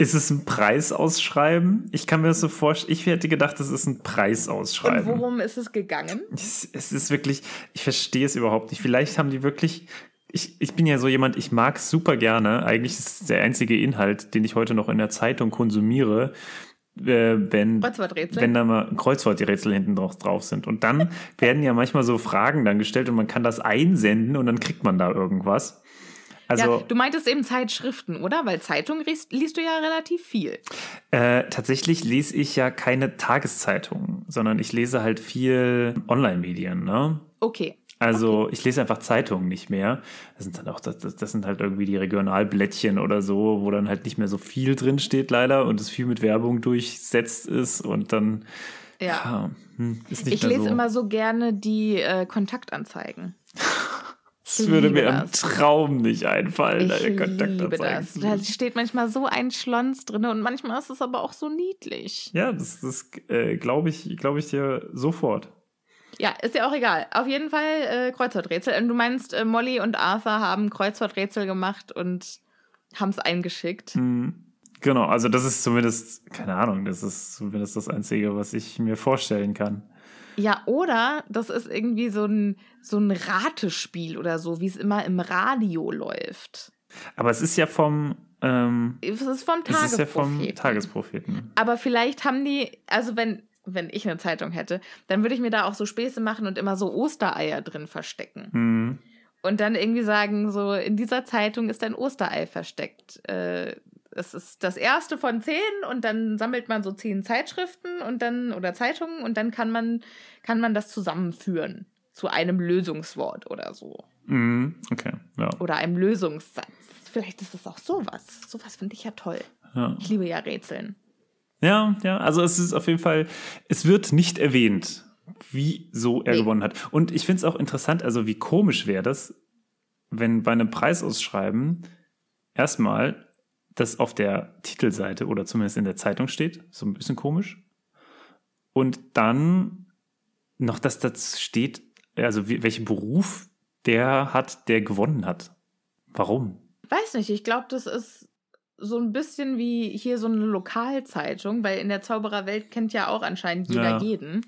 Ist es ein Preisausschreiben? Ich kann mir das so vorstellen. Ich hätte gedacht, es ist ein Und Preisausschreiben. worum ist es gegangen? Es, es ist wirklich, ich verstehe es überhaupt nicht. Vielleicht haben die wirklich ich, ich bin ja so jemand, ich mag super gerne. Eigentlich ist es der einzige Inhalt, den ich heute noch in der Zeitung konsumiere, äh, wenn, wenn da mal Kreuzworträtsel hinten drauf, drauf sind. Und dann (laughs) werden ja manchmal so Fragen dann gestellt und man kann das einsenden und dann kriegt man da irgendwas. Also, ja, du meintest eben Zeitschriften, oder? Weil Zeitung liest, liest du ja relativ viel. Äh, tatsächlich lese ich ja keine Tageszeitungen, sondern ich lese halt viel Online-Medien, ne? Okay. Also okay. ich lese einfach Zeitungen nicht mehr. Das sind dann auch das, das, sind halt irgendwie die Regionalblättchen oder so, wo dann halt nicht mehr so viel drin steht leider und es viel mit Werbung durchsetzt ist und dann ja, ja hm, ist nicht ich lese so. immer so gerne die äh, Kontaktanzeigen. (laughs) Das würde mir das. im Traum nicht einfallen, ich liebe das. Da steht manchmal so ein Schlons drin und manchmal ist es aber auch so niedlich. Ja, das, das äh, glaube ich, glaub ich dir sofort. Ja, ist ja auch egal. Auf jeden Fall äh, Kreuzworträtsel. Und du meinst, äh, Molly und Arthur haben Kreuzworträtsel gemacht und haben es eingeschickt. Mhm. Genau, also das ist zumindest, keine Ahnung, das ist zumindest das Einzige, was ich mir vorstellen kann. Ja, oder das ist irgendwie so ein, so ein Ratespiel oder so, wie es immer im Radio läuft. Aber es ist ja vom. Ähm, es ist vom Tagespropheten. Es ist ja vom Tagespropheten. Aber vielleicht haben die, also wenn, wenn ich eine Zeitung hätte, dann würde ich mir da auch so Späße machen und immer so Ostereier drin verstecken. Mhm. Und dann irgendwie sagen, so, in dieser Zeitung ist ein Osterei versteckt. Äh, es ist das erste von zehn und dann sammelt man so zehn Zeitschriften und dann oder Zeitungen und dann kann man kann man das zusammenführen zu einem Lösungswort oder so. Mm, okay, ja. Oder einem Lösungssatz. Vielleicht ist es auch sowas. Sowas finde ich ja toll. Ja. Ich liebe ja Rätseln. Ja, ja, also es ist auf jeden Fall, es wird nicht erwähnt, wieso er nee. gewonnen hat. Und ich finde es auch interessant, also wie komisch wäre das, wenn bei einem Preisausschreiben erstmal das auf der Titelseite oder zumindest in der Zeitung steht. So ein bisschen komisch. Und dann noch, dass das steht, also welchen Beruf der hat, der gewonnen hat. Warum? Weiß nicht, ich glaube, das ist so ein bisschen wie hier so eine Lokalzeitung, weil in der Zaubererwelt kennt ja auch anscheinend jeder ja. jeden.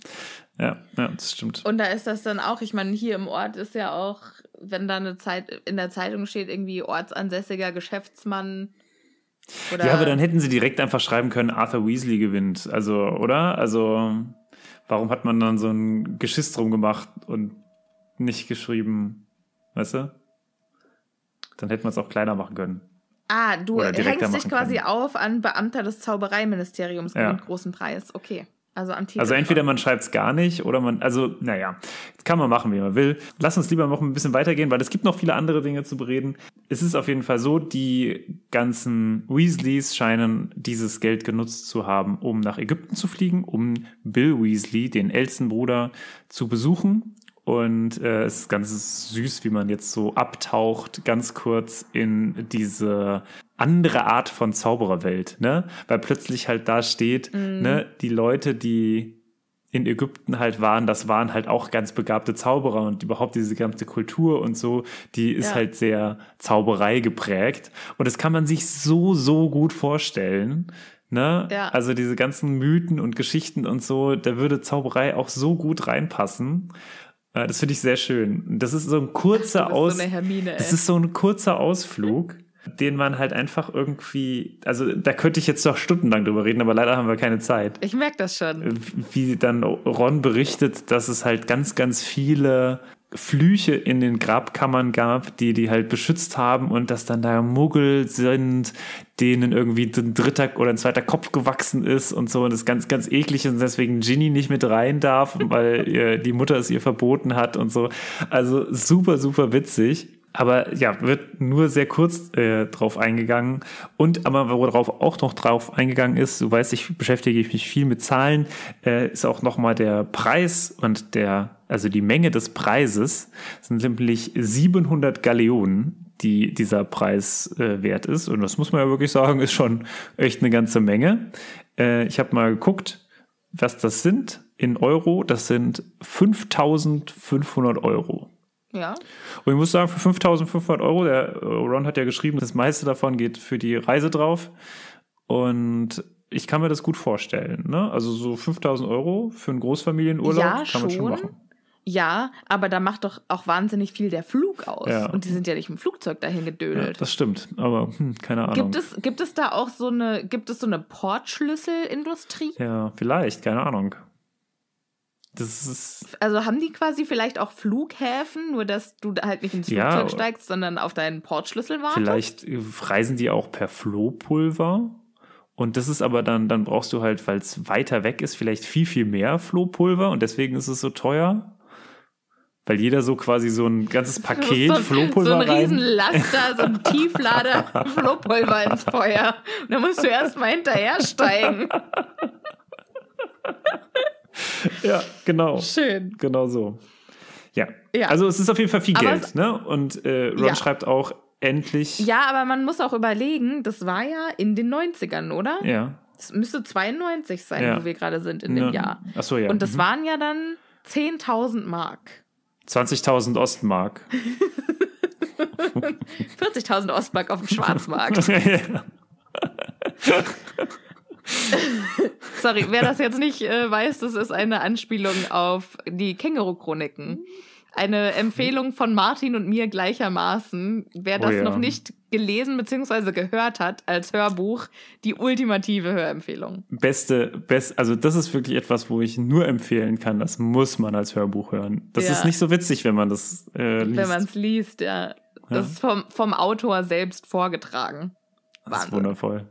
Ja, ja, das stimmt. Und da ist das dann auch, ich meine, hier im Ort ist ja auch, wenn da eine Zeit in der Zeitung steht, irgendwie ortsansässiger Geschäftsmann oder ja, aber dann hätten sie direkt einfach schreiben können, Arthur Weasley gewinnt. Also, oder? Also, warum hat man dann so ein Geschiss drum gemacht und nicht geschrieben, weißt du? Dann hätte man es auch kleiner machen können. Ah, du hängst dich quasi können. auf an Beamter des Zaubereiministeriums ja. mit großen Preis. Okay. Also am Telefon. Also entweder man schreibt es gar nicht oder man, also naja, kann man machen, wie man will. Lass uns lieber noch ein bisschen weitergehen, weil es gibt noch viele andere Dinge zu bereden. Es ist auf jeden Fall so, die ganzen Weasleys scheinen dieses Geld genutzt zu haben, um nach Ägypten zu fliegen, um Bill Weasley, den ältesten Bruder, zu besuchen. Und äh, es ist ganz süß, wie man jetzt so abtaucht, ganz kurz in diese andere Art von Zaubererwelt, ne? Weil plötzlich halt da steht, mm. ne, die Leute, die in Ägypten halt waren, das waren halt auch ganz begabte Zauberer und überhaupt diese ganze Kultur und so, die ist ja. halt sehr Zauberei geprägt. Und das kann man sich so, so gut vorstellen. Ne? Ja. Also diese ganzen Mythen und Geschichten und so, da würde Zauberei auch so gut reinpassen. Äh, das finde ich sehr schön. Das ist so ein (laughs) kurzer Aus. So Hermine, das ist so ein kurzer Ausflug, den man halt einfach irgendwie. Also da könnte ich jetzt noch stundenlang drüber reden, aber leider haben wir keine Zeit. Ich merke das schon. Wie dann Ron berichtet, dass es halt ganz, ganz viele Flüche in den Grabkammern gab, die die halt beschützt haben und dass dann da Muggel sind, denen irgendwie ein dritter oder ein zweiter Kopf gewachsen ist und so und das ganz, ganz eklig ist und deswegen Ginny nicht mit rein darf, weil ihr, die Mutter es ihr verboten hat und so. Also super, super witzig. Aber ja, wird nur sehr kurz äh, drauf eingegangen. Und aber worauf auch noch drauf eingegangen ist, du weißt, ich beschäftige mich viel mit Zahlen, äh, ist auch nochmal der Preis und der, also die Menge des Preises sind nämlich 700 Galeonen, die dieser Preis äh, wert ist. Und das muss man ja wirklich sagen, ist schon echt eine ganze Menge. Äh, ich habe mal geguckt, was das sind in Euro. Das sind 5500 Euro. Ja. Und ich muss sagen, für 5500 Euro, der äh, Ron hat ja geschrieben, das meiste davon geht für die Reise drauf. Und ich kann mir das gut vorstellen. Ne? Also so 5000 Euro für einen Großfamilienurlaub ja, kann man schon machen. Ja, aber da macht doch auch wahnsinnig viel der Flug aus. Ja. Und die sind ja nicht im Flugzeug dahin Ja, gedödelt. das stimmt, aber hm, keine Ahnung. gibt, es, gibt es da auch so eine, gibt es so eine Portschlüsselindustrie? ja, vielleicht, keine Ahnung. Das ist, Also haben die quasi vielleicht auch Flughäfen, nur dass du da halt nicht ins Ja, Flugzeug aber- steigst, sondern auf deinen Portschlüssel wartest? vielleicht äh, reisen die auch per Flohpulver. Und das ist aber dann, dann brauchst du halt, weil es weiter weg ist, vielleicht viel, viel mehr Flohpulver und deswegen ist es so teuer. Weil jeder so quasi so ein ganzes Paket so, Flohpulver so ein rein. Riesenlaster, so ein (laughs) Tieflader Flohpulver ins Feuer. Und dann musst du erstmal hinterhersteigen. (laughs) (laughs) Ja, genau. Schön. Genau so. Ja. Ja. Also es ist auf jeden Fall viel Aber Geld, ne? Und äh, Ron Ja. schreibt auch endlich. Ja, aber man muss auch überlegen, das war ja in den 90ern, oder? Ja. Es müsste 92 sein, Ja. wo wir gerade sind in dem Ne- Jahr. Ach so, ja. Und das Mhm. waren ja dann 10.000 Mark. 20.000 Ostmark. (laughs) (laughs) 40.000 Ostmark auf dem Schwarzmarkt. ja. Sorry, wer das jetzt nicht äh, weiß, das ist eine Anspielung auf die Känguru-Chroniken. Eine Empfehlung von Martin und mir gleichermaßen. Wer Oh das ja. noch nicht gelesen bzw. gehört hat als Hörbuch, die ultimative Hörempfehlung. Beste, best, also das ist wirklich etwas, wo ich nur empfehlen kann. Das muss man als Hörbuch hören. Das Ja. ist nicht so witzig, wenn man das äh, liest. Wenn man es liest, ja. Das ist vom, vom Autor selbst vorgetragen. das ist Wahnsinn. wundervoll.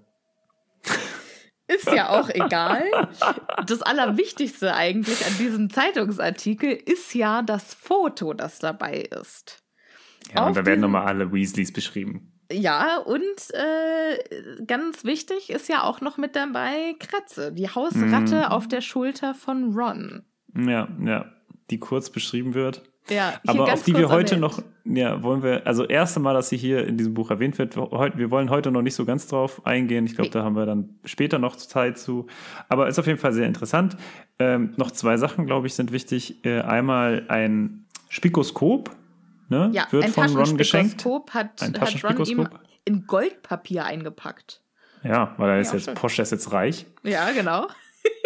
Ist ja auch egal. Das Allerwichtigste eigentlich an diesem Zeitungsartikel ist ja das Foto, das dabei ist. Ja, Auf und da werden nochmal alle Weasleys beschrieben. Ja, und äh, ganz wichtig ist ja auch noch mit dabei Kratze, die Hausratte Mhm. auf der Schulter von Ron. Ja, ja. Die kurz beschrieben wird. Ja, Aber auf die wir heute erwähnt. noch, ja, wollen wir, also erste Mal, dass sie hier in diesem Buch erwähnt wird, heute, wir wollen heute noch nicht so ganz drauf eingehen. Ich glaube, Nee. da haben wir dann später noch Zeit zu. Aber ist auf jeden Fall sehr interessant. Ähm, noch zwei Sachen, glaube ich, sind wichtig. Äh, einmal ein Spikoskop, ne, Ja, wird ein von Ron geschenkt. Hat, Ein hat Ron ihm in Goldpapier eingepackt. Ja, weil er ist Ja, jetzt schön. Posch, der ist jetzt reich. Ja, genau.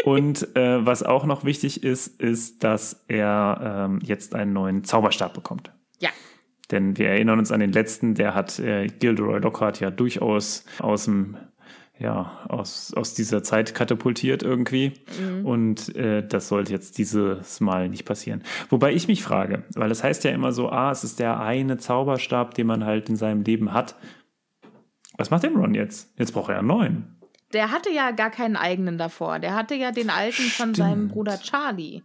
Und äh, was auch noch wichtig ist, ist, dass er ähm, jetzt einen neuen Zauberstab bekommt. Ja. Denn wir erinnern uns an den letzten, der hat äh, Gilderoy Lockhart ja durchaus aus dem ja, aus, aus dieser Zeit katapultiert irgendwie. Und äh, das sollte jetzt dieses Mal nicht passieren. Wobei ich mich frage, weil es heißt ja immer so, ah, es ist der eine Zauberstab, den man halt in seinem Leben hat. Was macht denn Ron jetzt? Jetzt braucht er einen neuen. Der hatte ja gar keinen eigenen davor. Der hatte ja den alten von seinem Bruder Charlie.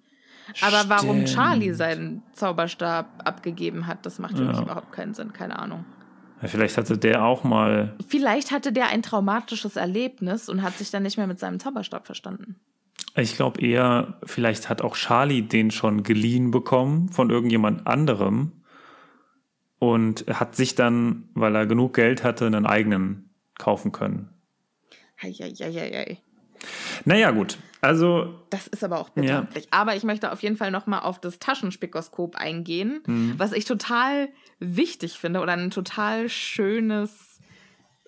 Aber warum Stimmt. Charlie seinen Zauberstab abgegeben hat, das macht für mich Ja. überhaupt keinen Sinn. Keine Ahnung. Ja, vielleicht hatte der auch mal Vielleicht hatte der ein traumatisches Erlebnis und hat sich dann nicht mehr mit seinem Zauberstab verstanden. Ich glaube eher, vielleicht hat auch Charlie den schon geliehen bekommen von irgendjemand anderem und hat sich dann, weil er genug Geld hatte, einen eigenen kaufen können. Heieieiei. Naja, gut. Also, Das ist aber auch bedenklich. Aber ich möchte auf jeden Fall nochmal auf das Taschenspikoskop eingehen, Mhm. was ich total wichtig finde oder ein total schönes,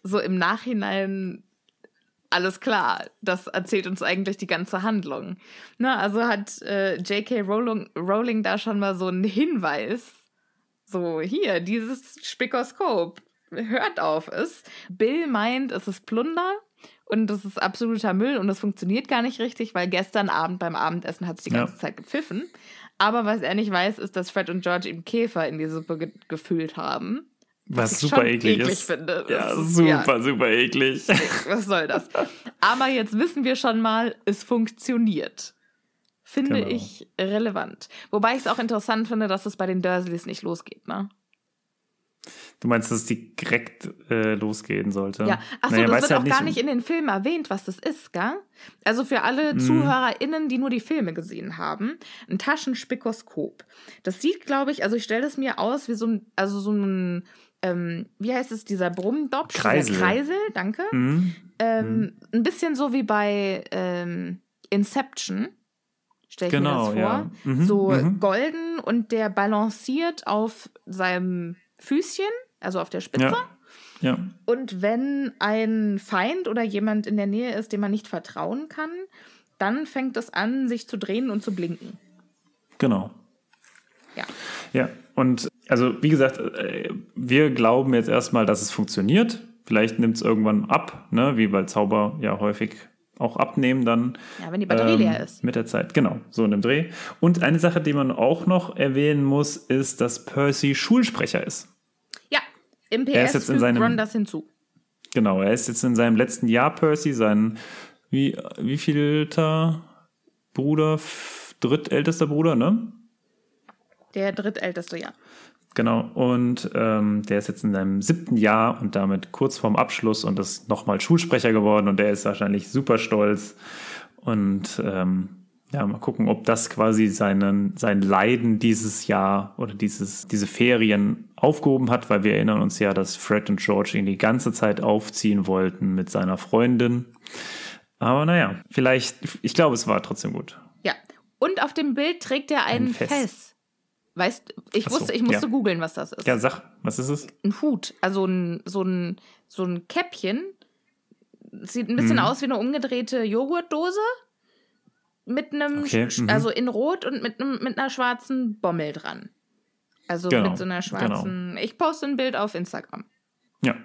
so im Nachhinein alles klar, das erzählt uns eigentlich die ganze Handlung. Na, also hat äh, J.K. Rowling, Rowling da schon mal so einen Hinweis. So, hier, dieses Spikoskop, hört auf es. Bill meint, es ist Plunder und das ist absoluter Müll und es funktioniert gar nicht richtig, weil gestern Abend beim Abendessen hat es die Ja. ganze Zeit gepfiffen. Aber was er nicht weiß, ist, dass Fred und George ihm Käfer in die Suppe ge gefüllt haben. was ich super eklig, eklig ist. finde. Ja, Das ist- super, ja. super eklig. (laughs) Was soll das? Aber jetzt wissen wir schon mal, es funktioniert. Finde Genau. ich relevant. Wobei ich es auch interessant finde, dass es bei den Dursleys nicht losgeht, ne? Du meinst, dass es direkt äh, losgehen sollte? Ja, achso, Naja, das wird ja auch gar nicht in den Filmen erwähnt, was das ist, gell? Also für alle Mhm. ZuhörerInnen, die nur die Filme gesehen haben, ein Taschenspikoskop. Das sieht, glaube ich, also ich stelle es mir aus wie so ein, also so ein, ähm, wie heißt es, dieser Brummdopsch? Kreisel. Dieser Kreisel, danke. Mhm. Ähm, Ein bisschen so wie bei ähm, Inception, stelle ich Genau, mir das vor. ja. Mhm, So mhm. golden und der balanciert auf seinem Füßchen, also auf der Spitze. Ja. Ja. Und wenn ein Feind oder jemand in der Nähe ist, dem man nicht vertrauen kann, dann fängt es an, sich zu drehen und zu blinken. Genau. Ja. Ja, und also wie gesagt, äh, wir glauben jetzt erstmal, dass es funktioniert. Vielleicht nimmt es irgendwann ab, ne? wie bei Zauber ja häufig auch abnehmen dann. Ja, wenn die Batterie ähm, leer ist. Mit der Zeit, genau, so in einem Dreh. Und eine Sache, die man auch noch erwähnen muss, ist, dass Percy Schulsprecher ist. Im Er ist PS jetzt in seinem- Ron das hinzu. Genau, er ist jetzt in seinem letzten Jahr Percy, sein wie, wie vielter Bruder, drittältester Bruder, ne? Der drittälteste, ja. Genau, und ähm, der ist jetzt in seinem siebten Jahr und damit kurz vorm Abschluss und ist nochmal Schulsprecher geworden und der ist wahrscheinlich super stolz. Und ähm, ja, mal gucken, ob das quasi seinen, sein Leiden dieses Jahr oder dieses, diese Ferien aufgehoben hat, weil wir erinnern uns ja, dass Fred und George ihn die ganze Zeit aufziehen wollten mit seiner Freundin. Aber naja, vielleicht, ich glaube, es war trotzdem gut. Ja. Und auf dem Bild trägt er einen Ein Fess. Fess. Weißt ich so, wusste, ich musste ja. googeln, was das ist. Ja, sag, was ist es? Ein Hut, also ein, so ein, so ein Käppchen. Sieht ein bisschen Mhm. aus wie eine umgedrehte Joghurtdose. Mit einem, Okay, mhm. also in Rot und mit, einem, mit einer schwarzen Bommel dran. Also Genau, mit so einer schwarzen. Ich poste ein Bild auf Instagram. Ja.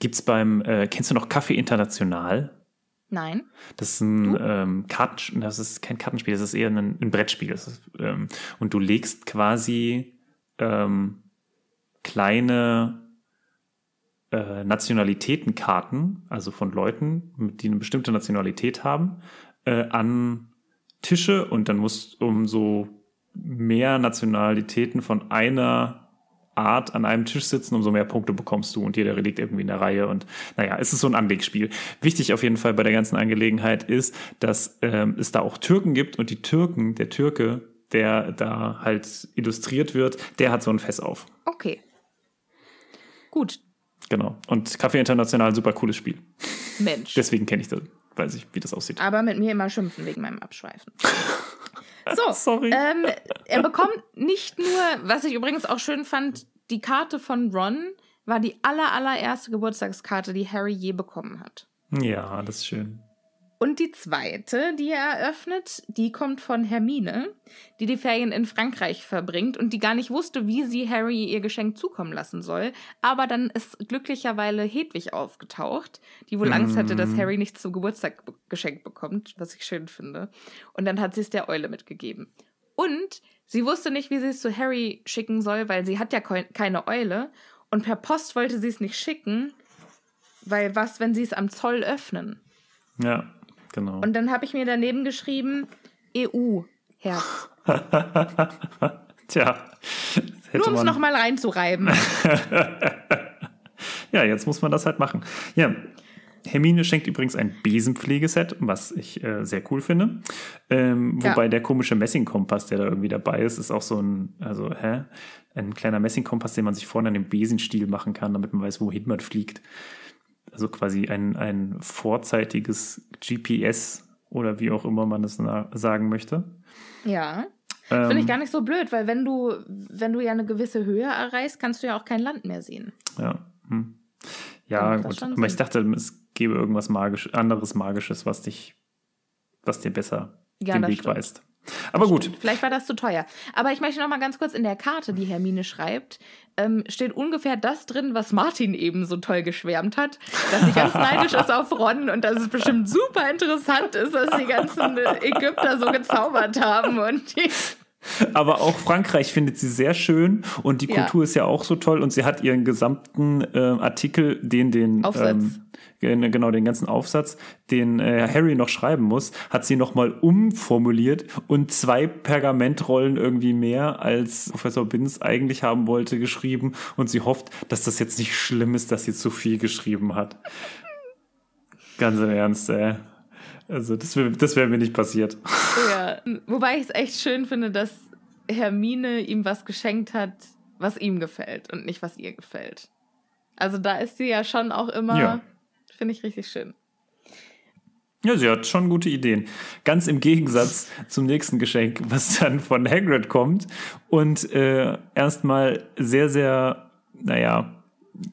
Gibt's beim, äh, kennst du noch Kaffee International? Nein. Das ist ein ähm, Karten, das ist kein Kartenspiel, das ist eher ein, ein Brettspiel. Das ist, ähm, und du legst quasi ähm, kleine äh, Nationalitätenkarten, also von Leuten, die eine bestimmte Nationalität haben, äh, an Tische und dann musst umso mehr Nationalitäten von einer Art an einem Tisch sitzen, umso mehr Punkte bekommst du und jeder liegt irgendwie in der Reihe und naja, es ist so ein Anlegspiel. Wichtig auf jeden Fall bei der ganzen Angelegenheit ist, dass ähm, es da auch Türken gibt und die Türken, der Türke, der da halt illustriert wird, der hat so ein Fess auf. Okay. Gut. Genau. Und Kaffee International, super cooles Spiel. Mensch. Deswegen kenne ich das, weiß ich, wie das aussieht. aber mit mir immer schimpfen wegen meinem Abschweifen. (laughs) So, Sorry. Ähm, er bekommt nicht nur, was ich übrigens auch schön fand, die Karte von Ron war die aller, allererste Geburtstagskarte, die Harry je bekommen hat. Ja, das ist schön. Und die zweite, die er eröffnet, die kommt von Hermine, die die Ferien in Frankreich verbringt und die gar nicht wusste, wie sie Harry ihr Geschenk zukommen lassen soll. Aber dann ist glücklicherweise Hedwig aufgetaucht, die wohl Angst hatte, dass Harry nichts zum Geburtstag geschenkt bekommt, was ich schön finde. Und dann hat sie es der Eule mitgegeben. Und sie wusste nicht, wie sie es zu Harry schicken soll, weil sie hat ja keine Eule. Und per Post wollte sie es nicht schicken, weil was, wenn sie es am Zoll öffnen? Ja, genau. Und dann habe ich mir daneben geschrieben, EU, Herz. (laughs) Tja, Nur um es nochmal reinzureiben. (laughs) Ja, jetzt muss man das halt machen. Ja, Hermine schenkt übrigens ein Besenpflegeset, was ich äh, sehr cool finde. Ähm, Ja. wobei der komische Messingkompass, der da irgendwie dabei ist, ist auch so ein, also, hä? Ein kleiner Messingkompass, den man sich vorne an den Besenstiel machen kann, damit man weiß, wohin man fliegt. Also quasi ein, ein vorzeitiges GPS oder wie auch immer man es sagen möchte. ja. Ähm, Finde ich gar nicht so blöd, weil wenn du, wenn du ja eine gewisse Höhe erreichst, kannst du ja auch kein Land mehr sehen. Ja. Hm. Ja, gut. Aber ich dachte, es gäbe irgendwas magisch, anderes Magisches, was dich, was dir besser Ja, den Weg stimmt. weist. Aber gut. Vielleicht war das zu teuer. Aber ich möchte noch mal ganz kurz in der Karte, die Hermine schreibt, ähm, steht ungefähr das drin, was Martin eben so toll geschwärmt hat, dass sie ganz neidisch ist auf Ron und dass es bestimmt super interessant ist, dass die ganzen Ägypter so gezaubert haben und die (laughs) Aber auch Frankreich findet sie sehr schön und die Ja. Kultur ist ja auch so toll und sie hat ihren gesamten äh, Artikel, den den Aufsatz. Ähm, gen- genau den ganzen Aufsatz, den äh, Harry noch schreiben muss, hat sie noch mal umformuliert und zwei Pergamentrollen irgendwie mehr als Professor Binz eigentlich haben wollte geschrieben und sie hofft, dass das jetzt nicht schlimm ist, dass sie zu viel geschrieben hat. Ganz im Ernst, ey. Also das wäre das wär mir nicht passiert. Ja, wobei ich es echt schön finde, dass Hermine ihm was geschenkt hat, was ihm gefällt und nicht was ihr gefällt. Also da ist sie ja schon auch immer, Ja. finde ich richtig schön. Ja, sie hat schon gute Ideen. Ganz im Gegensatz (laughs) zum nächsten Geschenk, was dann von Hagrid kommt und äh, erstmal sehr, sehr, naja,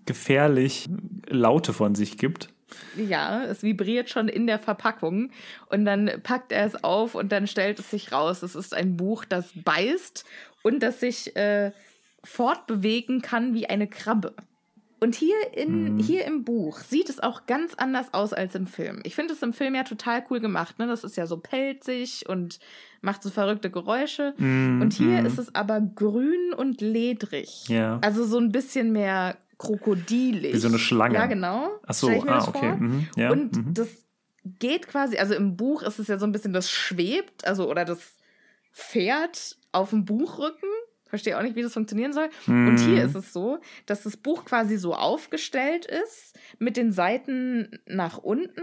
gefährlich Laute von sich gibt. Ja, es vibriert schon in der Verpackung und dann packt er es auf und dann stellt es sich raus, es ist ein Buch, das beißt und das sich äh, fortbewegen kann wie eine Krabbe. Und hier, in, Mhm. hier im Buch sieht es auch ganz anders aus als im Film. Ich finde es im Film ja total cool gemacht. Ne? Das ist ja so pelzig und macht so verrückte Geräusche. Mm, Und hier mm. ist es aber grün und ledrig. Ja. Also so ein bisschen mehr krokodilig. Wie so eine Schlange. Ja, genau. Ach so, ah, okay. Mhm. Ja. Und mhm. das geht quasi, also im Buch ist es ja so ein bisschen, das schwebt, also oder das fährt auf dem Buchrücken. Verstehe auch nicht, wie das funktionieren soll. Und hier Mhm. ist es so, dass das Buch quasi so aufgestellt ist, mit den Seiten nach unten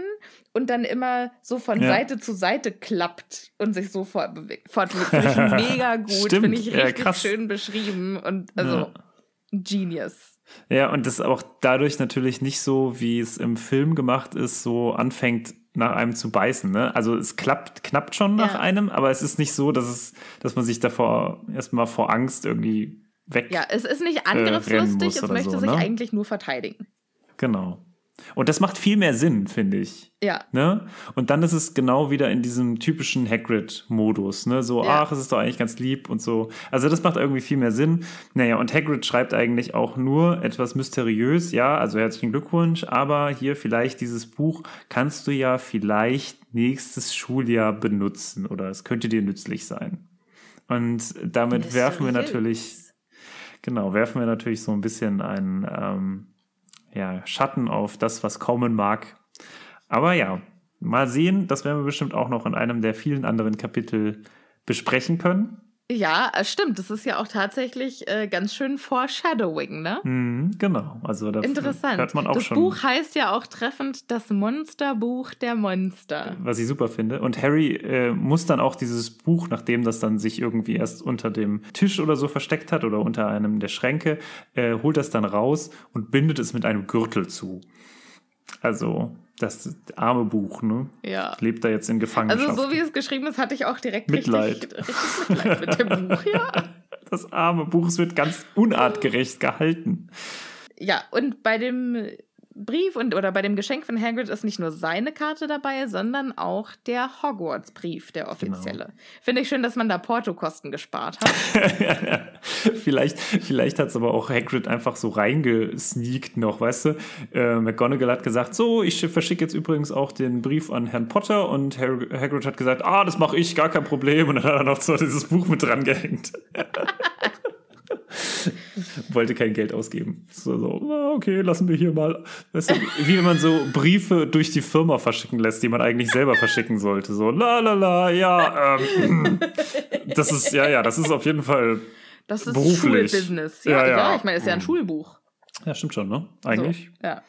und dann immer so von Ja. Seite zu Seite klappt und sich so fortbewegt. Finde ich (laughs) mega gut, finde ich Ja, richtig krass. schön beschrieben und also Ja. genius. Ja, und das auch dadurch natürlich nicht so, wie es im Film gemacht ist, so anfängt nach einem zu beißen. Ne? Also es klappt, knappt schon nach Ja. einem, aber es ist nicht so, dass es, dass man sich davor erstmal vor Angst irgendwie weg. Ja, es ist nicht rennen angriffslustig, muss es möchte so, sich ne? eigentlich nur verteidigen. Genau. Und das macht viel mehr Sinn, finde ich. Ja. Ne? Und dann ist es genau wieder in diesem typischen Hagrid-Modus. Ne? So, Ja. ach, es ist doch eigentlich ganz lieb und so. Also das macht irgendwie viel mehr Sinn. Naja, und Hagrid schreibt eigentlich auch nur etwas mysteriös. Ja, also herzlichen Glückwunsch. Aber hier vielleicht dieses Buch kannst du ja vielleicht nächstes Schuljahr benutzen oder es könnte dir nützlich sein. Und damit werfen wir natürlich, genau, werfen wir natürlich so ein bisschen einen ähm, ja, Schatten auf das, was kommen mag. Aber ja, mal sehen, das werden wir bestimmt auch noch in einem der vielen anderen Kapitel besprechen können. Ja, äh, stimmt. Das ist ja auch tatsächlich äh, ganz schön Foreshadowing, ne? Mhm, genau, also da Interessant. hört man auch das schon, Buch heißt ja auch treffend das Monsterbuch der Monster. was ich super finde. Und Harry äh, muss dann auch dieses Buch, nachdem das dann sich irgendwie erst unter dem Tisch oder so versteckt hat oder unter einem der Schränke, äh, holt das dann raus und bindet es mit einem Gürtel zu. Also das arme Buch, ne? Ja. Lebt da jetzt in Gefangenschaft. Also so wie es geschrieben ist, hatte ich auch direkt Mitleid. richtig, (laughs) richtig Mitleid mit dem Buch, ja. (laughs) Das arme Buch, es wird ganz unartgerecht gehalten. Ja, und bei dem Brief und oder bei dem Geschenk von Hagrid ist nicht nur seine Karte dabei, sondern auch der Hogwarts-Brief, der offizielle. Finde ich schön, dass man da Portokosten gespart hat. (laughs) vielleicht vielleicht hat es aber auch Hagrid einfach so reingesneakt noch, weißt du? Äh, McGonagall hat gesagt, so, ich verschicke jetzt übrigens auch den Brief an Herrn Potter und Har- Hagrid hat gesagt, ah, das mache ich, gar kein Problem. Und dann hat er noch so dieses Buch mit dran gehängt. (laughs) Wollte kein Geld ausgeben. So, so, ah, okay, lassen wir hier mal. Weißt du, wie wenn man so Briefe durch die Firma verschicken lässt, die man eigentlich selber verschicken sollte. So, la la la, ja, ähm, das ist, ja, ja, das ist auf jeden Fall Das ist Beruflich. Schulbusiness. Ja, Ja, ja, ja. ich meine, es ist ja ein Schulbuch. Ja, stimmt schon, ne? Eigentlich. So, ja.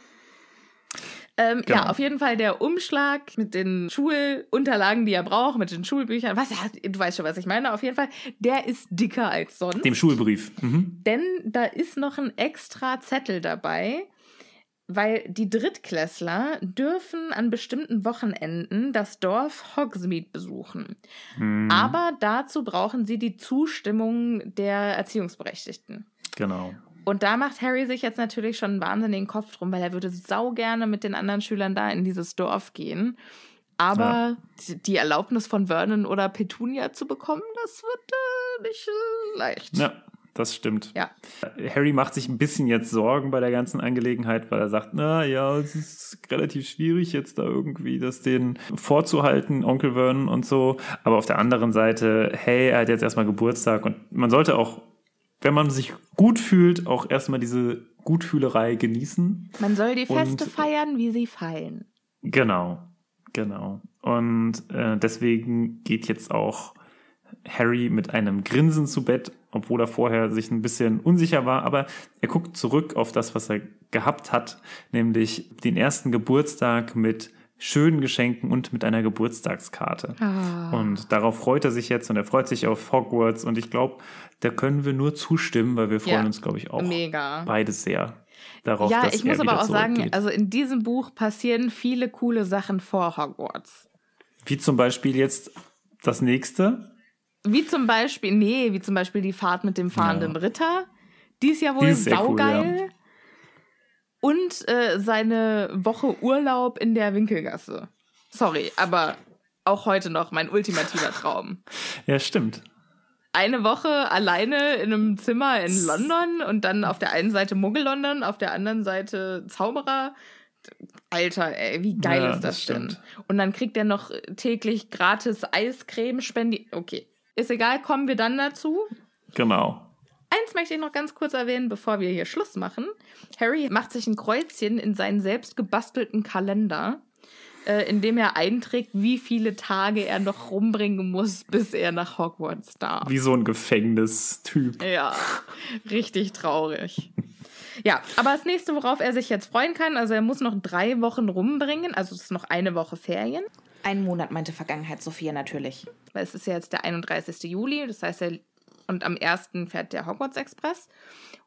Ähm, Genau. Ja, auf jeden Fall der Umschlag mit den Schulunterlagen, die er braucht, mit den Schulbüchern. Was? Du weißt schon, was ich meine. Auf jeden Fall, der ist dicker als sonst. Dem Schulbrief. Mhm. Denn da ist noch ein extra Zettel dabei, weil die Drittklässler dürfen an bestimmten Wochenenden das Dorf Hogsmeade besuchen. Mhm. Aber dazu brauchen sie die Zustimmung der Erziehungsberechtigten. Genau. Und da macht Harry sich jetzt natürlich schon einen wahnsinnigen Kopf drum, weil er würde sau gerne mit den anderen Schülern da in dieses Dorf gehen. Aber die- die Erlaubnis von Vernon oder Petunia zu bekommen, das wird äh, nicht äh, leicht. Ja, das stimmt. Ja. Harry macht sich ein bisschen jetzt Sorgen bei der ganzen Angelegenheit, weil er sagt, na ja, es ist relativ schwierig jetzt da irgendwie das denen vorzuhalten, Onkel Vernon und so. Aber auf der anderen Seite, hey, er hat jetzt erstmal Geburtstag und man sollte auch, wenn man sich gut fühlt, auch erstmal diese Gutfühlerei genießen. Man soll die Feste Und- feiern, wie sie fallen. Genau, genau. Und äh, deswegen geht jetzt auch Harry mit einem Grinsen zu Bett, obwohl er vorher sich ein bisschen unsicher war. Aber er guckt zurück auf das, was er gehabt hat, nämlich den ersten Geburtstag mit schönen Geschenken und mit einer Geburtstagskarte. Ah. Und darauf freut er sich jetzt und er freut sich auf Hogwarts. Und ich glaube, da können wir nur zustimmen, weil wir freuen Ja, uns, glaube ich, auch Mega. beide sehr darauf, ja, dass ich muss aber auch sagen, also in diesem Buch passieren viele coole Sachen vor Hogwarts. Wie zum Beispiel jetzt das nächste. Wie zum Beispiel, nee, wie zum Beispiel die Fahrt mit dem fahrenden Ja. Ritter. Die ist ja wohl ist sehr cool, saugeil. Und äh, seine Woche Urlaub in der Winkelgasse. Sorry, aber auch heute noch mein ultimativer Traum. Ja, stimmt. eine Woche alleine in einem Zimmer in London und dann auf der einen Seite Muggel-London, auf der anderen Seite Zauberer. Alter, ey, wie geil Ja, ist das, das denn? Und dann kriegt er noch täglich gratis Eiscreme spendi. Okay, ist egal, kommen wir dann dazu. Genau. Eins möchte ich noch ganz kurz erwähnen, bevor wir hier Schluss machen. Harry macht sich ein Kreuzchen in seinen selbst gebastelten Kalender, äh, in dem er einträgt, wie viele Tage er noch rumbringen muss, bis er nach Hogwarts darf. Wie so ein Gefängnistyp. Ja, richtig traurig. Ja, aber das nächste, worauf er sich jetzt freuen kann, also er muss noch drei Wochen rumbringen, also es ist noch eine Woche Ferien. Einen Monat meinte Vergangenheit Sophia natürlich. Weil es ist ja jetzt der 31. Juli, das heißt, er, und am 1. fährt der Hogwarts Express.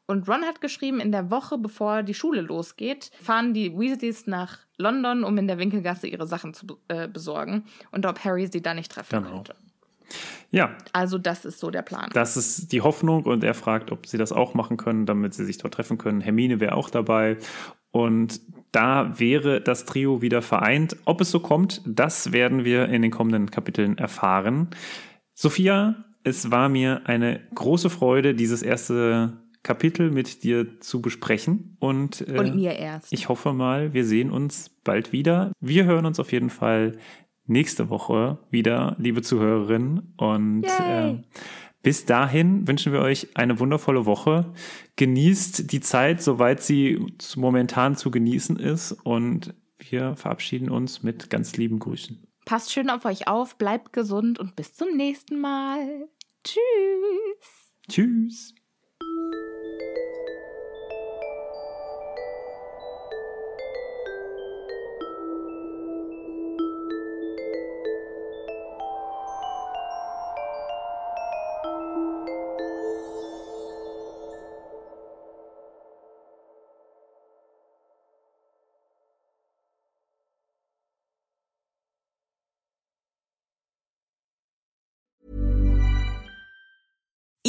Und Ron hat geschrieben, in der Woche, bevor die Schule losgeht, fahren die Weasleys nach London, um in der Winkelgasse ihre Sachen zu äh, besorgen. Und ob Harry sie da nicht treffen Genau. könnte. Ja, Also das ist so der Plan. das ist die Hoffnung und er fragt, ob sie das auch machen können, damit sie sich dort treffen können. Hermine wäre auch dabei und da wäre das Trio wieder vereint. Ob es so kommt, das werden wir in den kommenden Kapiteln erfahren. Sophia, es war mir eine große Freude, dieses erste Kapitel mit dir zu besprechen und, äh, Und mir erst. Ich hoffe mal, wir sehen uns bald wieder. Wir hören uns auf jeden Fall nächste Woche wieder, liebe Zuhörerinnen. Und äh, bis dahin wünschen wir euch eine wundervolle Woche. Genießt die Zeit, soweit sie momentan zu genießen ist. Und wir verabschieden uns mit ganz lieben Grüßen. Passt schön auf euch auf, bleibt gesund und bis zum nächsten Mal. Tschüss. Tschüss.